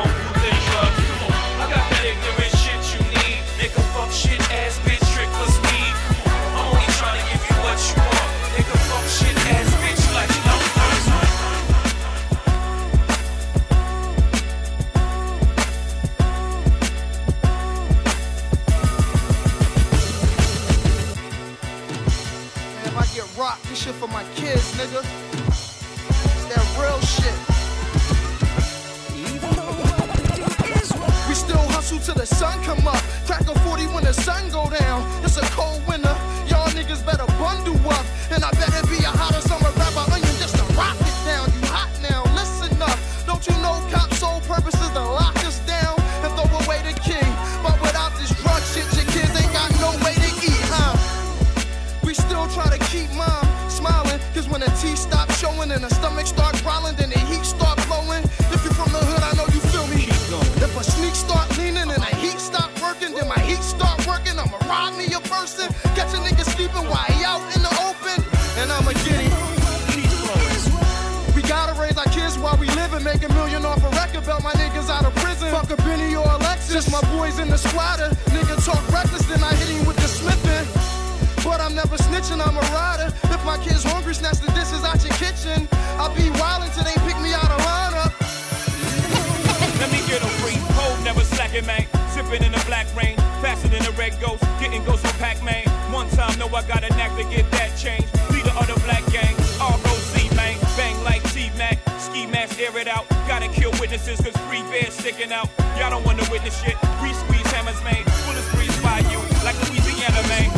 nigga. It's that real shit. We still hustle till the sun come up. Crack a 40 when the sun go down. It's a cold winter. Y'all niggas better bundle up. And I better be I got a knack to get that change. Leader of the black gang, ROC, man. Bang like T Mac, ski mask, air it out. Gotta kill witnesses, cause free bears sticking out. Y'all don't wanna witness shit. Free squeeze hammers, man. Bullets breeze by you, like Louisiana, man.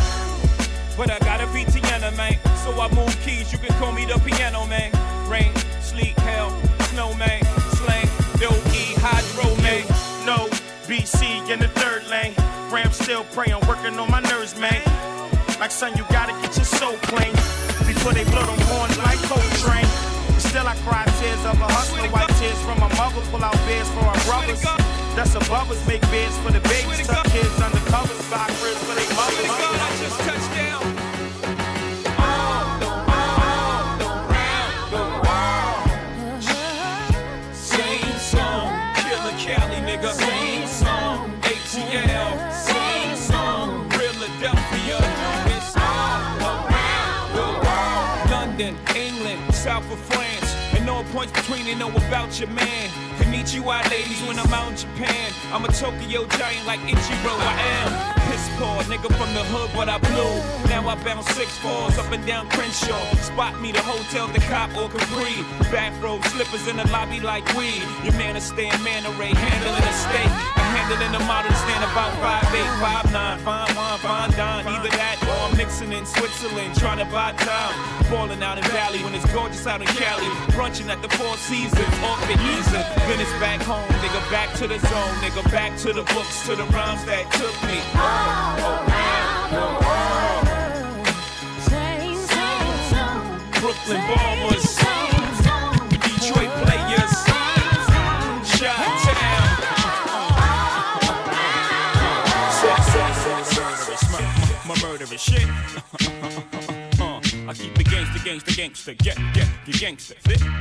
But I got a Vitiana, man. So I move keys, you can call me the piano, man. Rain, sleet, hell, snow, man. Slang, dope, E, hydro, man. No, BC in the third lane. Ram still praying, working on my nerves, man. Like son, you gotta get your soul clean before they blow them horns like Coltrane. Still I cry tears of a hustler, white tears from my mother, pull out beds for our brothers. That's above us, make beds for the babies, tuck kids under covers, buy cribs for their mothers. I just touched down. Points between you know about your man. Konnichiwa, ladies, when I'm out in Japan. I'm a Tokyo giant like Ichiro, I am. Piss nigga from the hood, but I blew. Now I bounce six fours up and down Crenshaw. Spot me the hotel, the cop or Capri. Bathrobe slippers in the lobby like weed. Your man is staying man array, handling a steak. I'm handling a model stand about 5'8, 5'9, fine wine, fine dine. Either that or I'm mixing in Switzerland, trying to buy time. Balling out in Valley when it's gorgeous out in Cali. Brunching at the Four Seasons, off the easy. Then it's back home, nigga, back to the zone, nigga, back to the books, to the rhymes that took me. Brooklyn Shit. Uh, I keep the gangster, gangster, gangster, get, get, the gangster. Fit? In.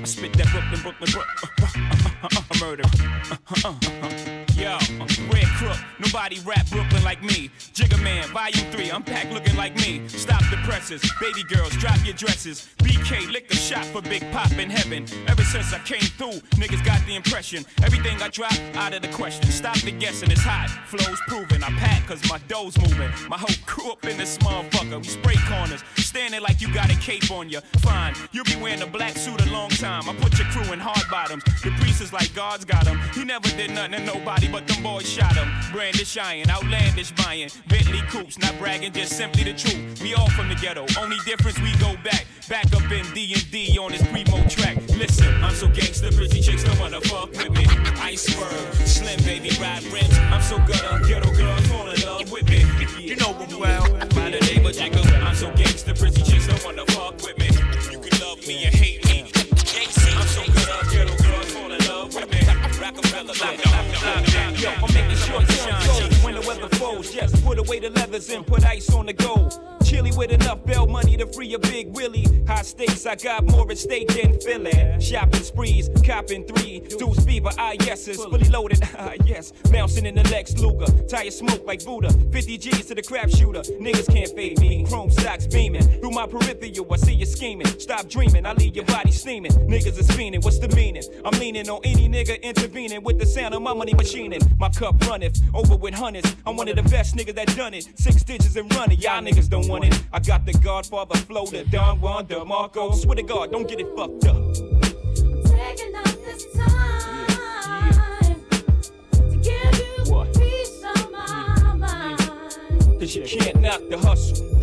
I spit that Brooklyn, Brooklyn, Brooklyn, Uh-uh, murder. Uh-uh, uh-uh, Yo, uh, red crook, nobody rap Brooklyn like me. Jigga Man, Volume 3, I'm packed looking like me. Stop the presses, baby girls, drop your dresses. BK, lick the shot for Big Pop in heaven. Ever since I came through, niggas got the impression. Everything I drop, out of the question. Stop the guessing, it's hot, flows proven. I pack cause my dough's moving. My whole crew up in this motherfucker. We spray corners, standing like you got a cape on you. Fine, you'll be wearing a black suit a long time. I put your crew in hard bottoms. The priest like God's got him. He never did nothing to nobody, but them boys shot him. Brandish iron, outlandish buying. Bentley coops, not bragging, just simply the truth. We all from the ghetto, only difference we go back. Back up in D&D on this primo track. Listen, I'm so gangster, pretty chicks don't wanna fuck with me. Iceberg, slim baby, ride rims. I'm so gutter, ghetto girls fall in love with me. You know me well. By the name of Jacob, I'm so gangster, pretty chicks don't wanna fuck with me. You can love me or hate Yo, I'm making sure it shines. When the weather falls, just put away the leathers and put ice on the gold. Chilly with enough bell money to free a big Willie. High stakes, I got more at stake than Philly. Shopping sprees, copping three. Deuce fever, ah yeses. Fully loaded, ah yes. Bouncing in the Lex Luger. Tire smoke like Buddha. 50 G's to the crap shooter. Niggas can't fade me. Chrome stocks beaming. Through my peripheral, I see you scheming. Stop dreaming, I leave your body steaming. Niggas is fiending, what's the meaning? I'm leaning on any nigga intervening with the sound of my money machining. My cup runneth over with hundreds. I'm one of the best niggas that done it. Six digits and running, y'all niggas don't want it. I got the Godfather flow, the Don Juan DeMarco. Swear to God, don't get it fucked up. Taking up this time to give you peace of my. Mm. Mm. Cause you can't knock the hustle.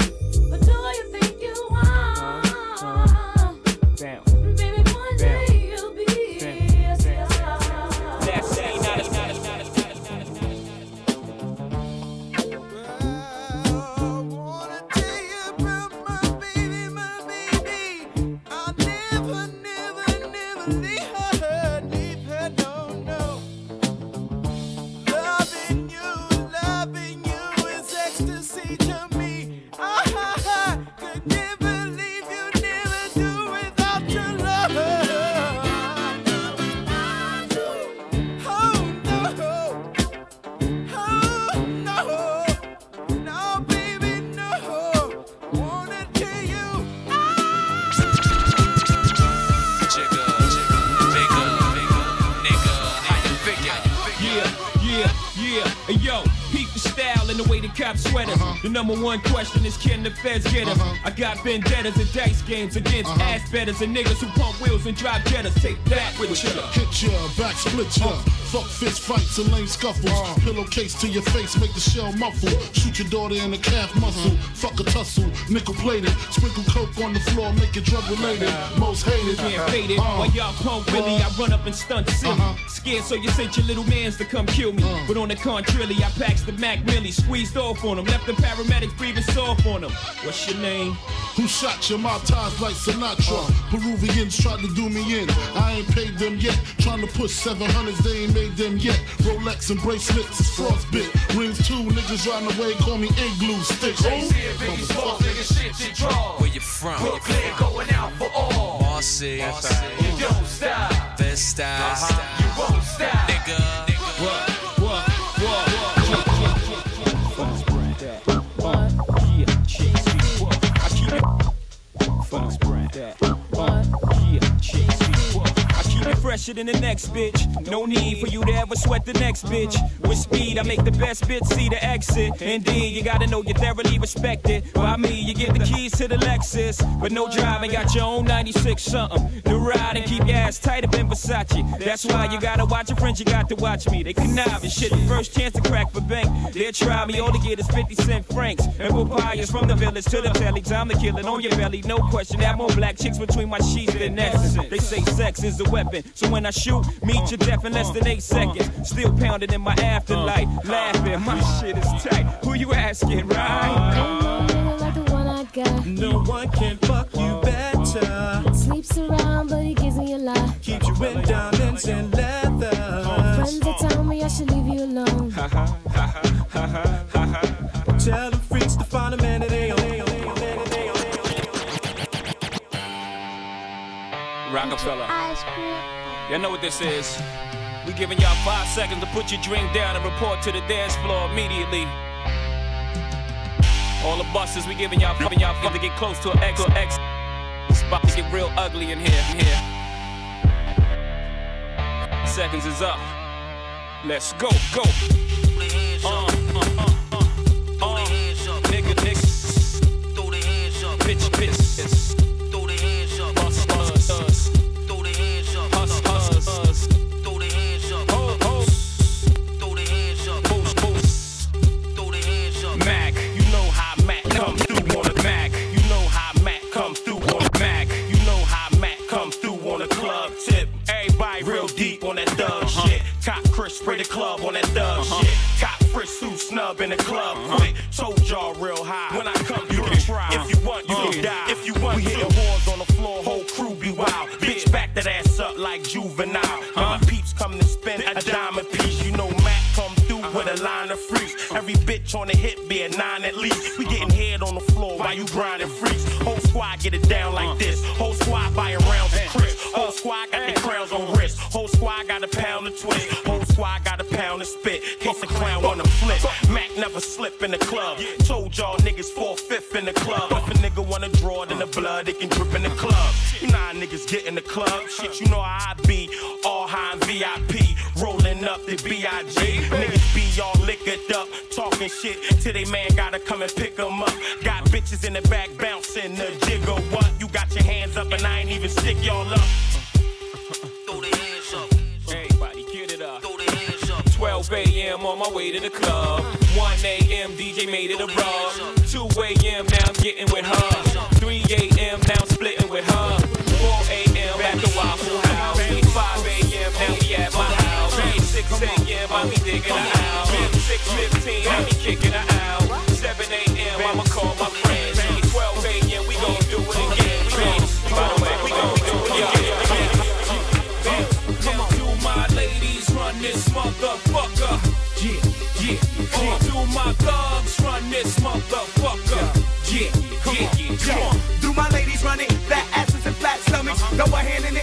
Selling the way the cops sweat us. Uh-huh. The number one question is can the feds get us? Uh-huh. I got vendettas and dice games against uh-huh. ass betters and niggas who pump wheels and drive jettas. Take that with you. Hit ya, back split ya. Fuck fist fights and lame scuffles. Uh. Pillowcase to your face, make the shell muffle. Shoot your daughter in the calf muscle. Mm-hmm. Fuck a tussle, nickel plated. Sprinkle coke on the floor, make it drug related. Most hated. Can't fade it. Uh. While y'all pump Willie, I uh. run up and stunt silly. Uh-huh. Scared, so you sent your little mans to come kill me. But on the contrary, I packed the Mac Millie, squeezed off on them, left the paramedics breathing soft on them. What's your name? Who shot your My ties like Sinatra. Peruvians tried to do me in. I ain't paid them yet. Trying to push 700s, they ain't made them yet. Rolex and bracelets is frostbit. Rings two, niggas riding away, call me igloo stick. Where you from? Brooklyn going out for all. Bossy. You don't stop. Best style. You won't stop. Nigga. What? What? What? Fresher than the next bitch. No need for you to ever sweat the next bitch. With speed, I make the best bitch see the exit. Indeed, you gotta know you're thoroughly respected. By me, you get the keys to the Lexus. But no driving, got your own 96 something. The ride and keep your ass tighter than Versace. That's why you gotta watch your friends, you got to watch me. They connive and shit. The first chance to crack for bank. They'll try me, all they get is 50 cent francs. And papayas from the village to the telly. Time to kill it on your belly, no question. Have more black chicks between my sheets than Nexus. They say sex is a weapon. So when I shoot, meet your death in less than eight seconds. Still pounding in my afterlife, laughing. My shit is tight. Who you asking, right? like the one I got. No one can fuck you better. Sleeps around, but he gives me a lot. Keeps you in diamonds and leather. Friends that tell me I should leave you alone. Ha ha, ha ha, ha ha, ha ha. Tell the freaks to find a man that ain't Roc-A-Fella. Y'all know what this is. We giving y'all five seconds to put your drink down and report to the dance floor immediately. All the buses, we giving y'all, giving y'all fun to get close to an X or X. It's about to get real ugly in here. In here. Seconds is up. Let's go, go. Uh, uh, uh, uh, uh. Nigga, nigga. Throw the hands up. Bitch, bitch. The club on that thug uh-huh. shit. Cop Frisk snub in the club uh-huh. quick. Told y'all real high. When I come, you can try. If you want, you uh-huh. can die. If you want, we hitting whores on the floor. Whole crew be wild. Bitch, back that ass up like Juvenile. My peeps come to spend a dime a piece. You know Mac come through with a line of freaks. Every bitch on the hit be a nine at least. We getting head on the floor while you grinding freaks. Whole squad get it down like this. Whole squad buying rounds of Chris. Whole squad got the crowns on wrist. Whole squad got a pound of twist. Whole squad got a pound of spit. Case a clown wanna flip. Mac never slip in the club. Told y'all niggas four fifth in the club. If a nigga wanna draw it in the blood, it can drip in the club. You know niggas get in the club. Shit, you know how I be. All high and VIP. Rolling up the B.I.G. Niggas be all liquored up. Talking shit till they man gotta come and pick 'em up. Got bitches in the back bouncing the a.m. on my way to the club. 1 a.m. DJ made it a rub. 2 a.m. now I'm getting with her. 3 a.m. now I'm splitting with her. 4 a.m. at the Waffle House. 5 a.m. now we at my house. 6 a.m. I be digging her out. 6:15 I be kicking her out. My thugs run this motherfucker? Yeah, yeah, yeah. Come on, do my ladies run it? Flat asses and flat stomachs. Uh-huh. Throw a hand in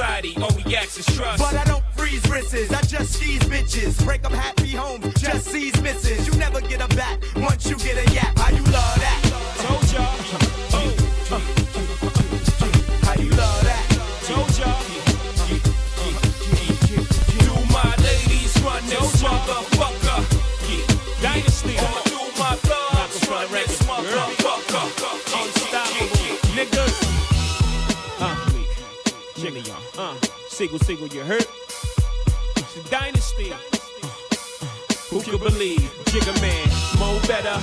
society. We ask is trust. But I don't freeze wrists, I just seize bitches. Break up happy homes, just seize misses. You never get a back once you get a yap. Sigel, Sigel, you hurt? It's a dynasty. Who could believe? Jigga man, mo better.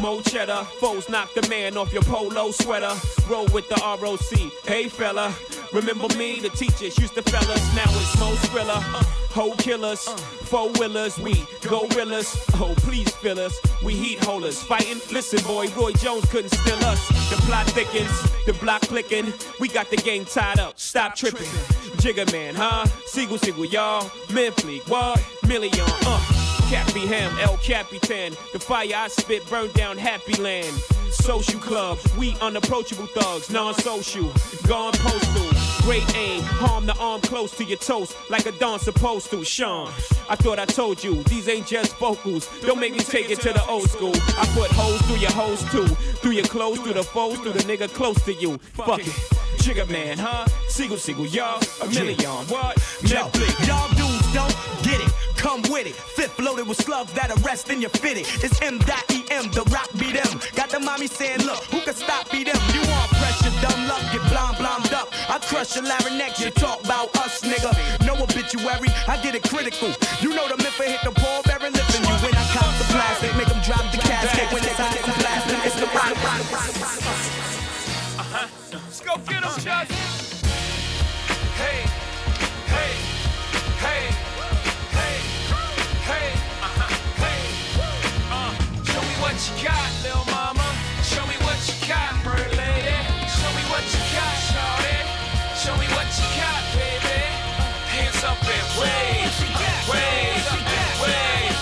Mo cheddar, foes knock the man off your polo sweater. Roll with the ROC. Hey fella, remember me? The teachers used to fellas. Now it's Mo Skrilla. Hoe killers, four willers, we gorillas. Oh, please fill us. We heat holders. Fighting, listen, boy, Roy Jones couldn't steal us. The plot thickens, the block clicking. We got the game tied up. Stop tripping. Jigga man, huh? Sigel, Sigel, y'all. Men what? Million, uh. Cappy Ham, El Capitan. The fire I spit burned down Happy Land. Social club, we unapproachable thugs, non-social, gone postal. Great aim, harm the arm close to your toast, like a don supposed to. Shawn, I thought I told you, these ain't just vocals. Don't make me take it to the old school. I put holes through your hoes too, through your clothes, through the foes, through the nigga close to you. Fuck it. Jigga man, huh? Sigel, Sigel, y'all, a million. What? Yo, y'all dudes don't get it. Come with it. Fifth loaded with slugs that arrest in your fitted. It's M.E.M. The rock be them. Got the mommy saying, look, who can stop be them? You want pressure, dumb luck, get blind, blind up. I crush your larynx, you talk about us, nigga. No obituary, I get it critical. You know the myth hit the ball, bearing lifting you. When I cop the plastic, make them drop the casket. When it's hot, I'm blasting. It's the rock. Uh-huh. Let's go get him, Chuck. Hey, you got, little mama. Show me what you got, bird lady. Show me what you got, shawty. Show me what you got, baby. Hands up and wave, wave, wave,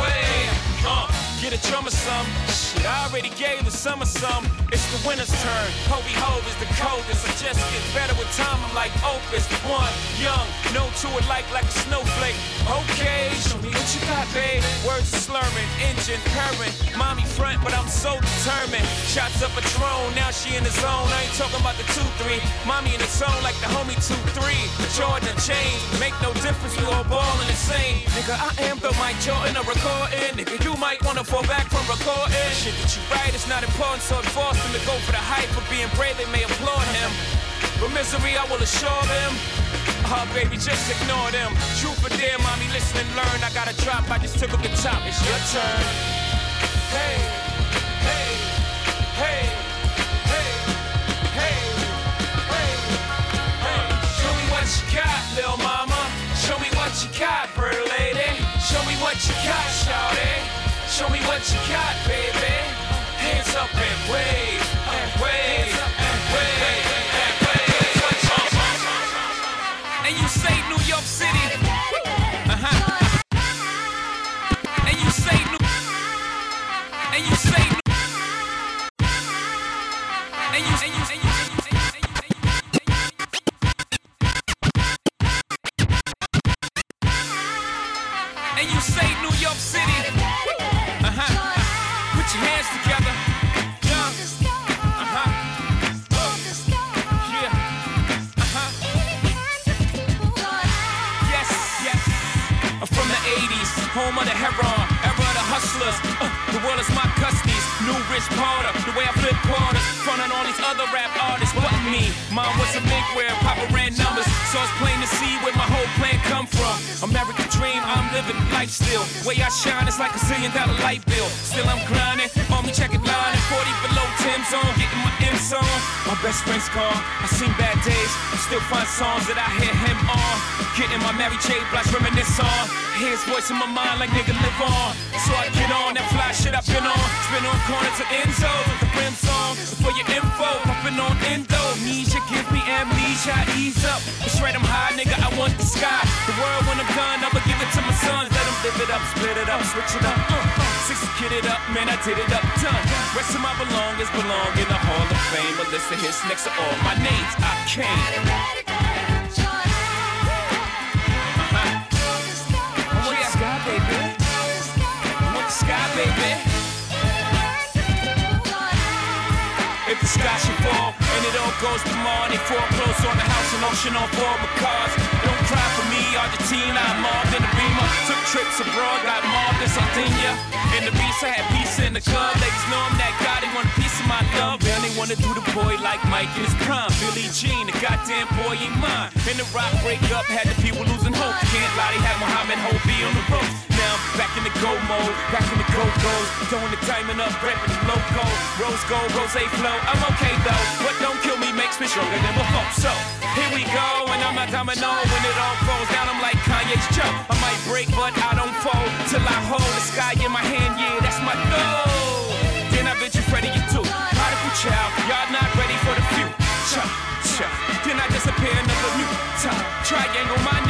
wave. Uh, get a drummer some. I already gave the summer some. It's the winter's turn. Hovi Hov is the coldest. I just get better with time. I'm like Opus, one young, no to it like like a snowflake. Okay, show me what you got, babe. Words slurring, engine purring. Mommy front, but I'm so determined. Shots up a drone, now she in the zone. I ain't talking about the two three. Mommy in the zone like the homie two three. Jordan and chain, make no difference. We all ballin' the same. Nigga, I am the Mike Jordan of recording. Nigga, you might wanna fall back from recording. Shit that you write is not important, so it forced him to go for the hype. For being brave, they may applaud him. But misery, I will assure them. Oh, baby, just ignore them. Truth or dare, mommy, listen and learn. I got a drop, I just took up the top. It's your turn. Hey, hey, hey, hey, hey, hey, hey. Show me what you got, little mama. Show me what you got, bird lady. Show me what you got, shawty. Show me what you got, baby. Hands up and wave, and wave, and wave, and wave. And you say New York City. Way I shine, it's like a zillion dollar light bill. Still I'm grinding, me checking line and 40 below Tim's on, getting my M's on. My best friend's call, I seen bad days, I still find songs that I hear him on. Getting my Mary J. Blige reminisce on. Hear his voice in my mind like nigga live on. So I get on that fly shit I've been on. Spin on corner to Enzo, with the brim song. For your info, puffin' on endo. Amnesia give me amnesia, ease up. It's I'm high, nigga, I want the sky. The world when I'm done, give it to my sons, let them live it up, split it up, switch it up. Uh, uh, six kid it up, man, I did it up, done. Rest of my belongings belong in the Hall of Fame. But listen of next to all my names, I came. Uh-huh. sky, baby. Goes to Marnie, foreclose on the house and ocean on four cars. Don't cry for me, Argentina, I'm mobbed in the beamer. Took trips abroad, got mobbed in Sardinia. In the beast, I had peace in the club. Ladies know I'm that guy, they want a piece of my love. Man, they wanna do the boy like Mike in his prime. Billie Jean, the goddamn boy ain't mine. In the rock break breakup, had the people losing hope. Can't lie, they had Muhammad Hovi on the ropes. Now back in the go mode, back in the go goes. Throwing the diamond up, repping the logo. Rose gold, rose flow. I'm okay though. What don't kill me makes me stronger than before. So here we go, and I'm a domino. When it all falls down, I'm like Kanye's Joe. I might break, but I don't fold till I hold the sky in my hand. Yeah, that's my goal. Then I bet you Freddie, you too. Prodigal child, y'all not ready for the future. Cha, cha. Then I disappear another new time. Triangle my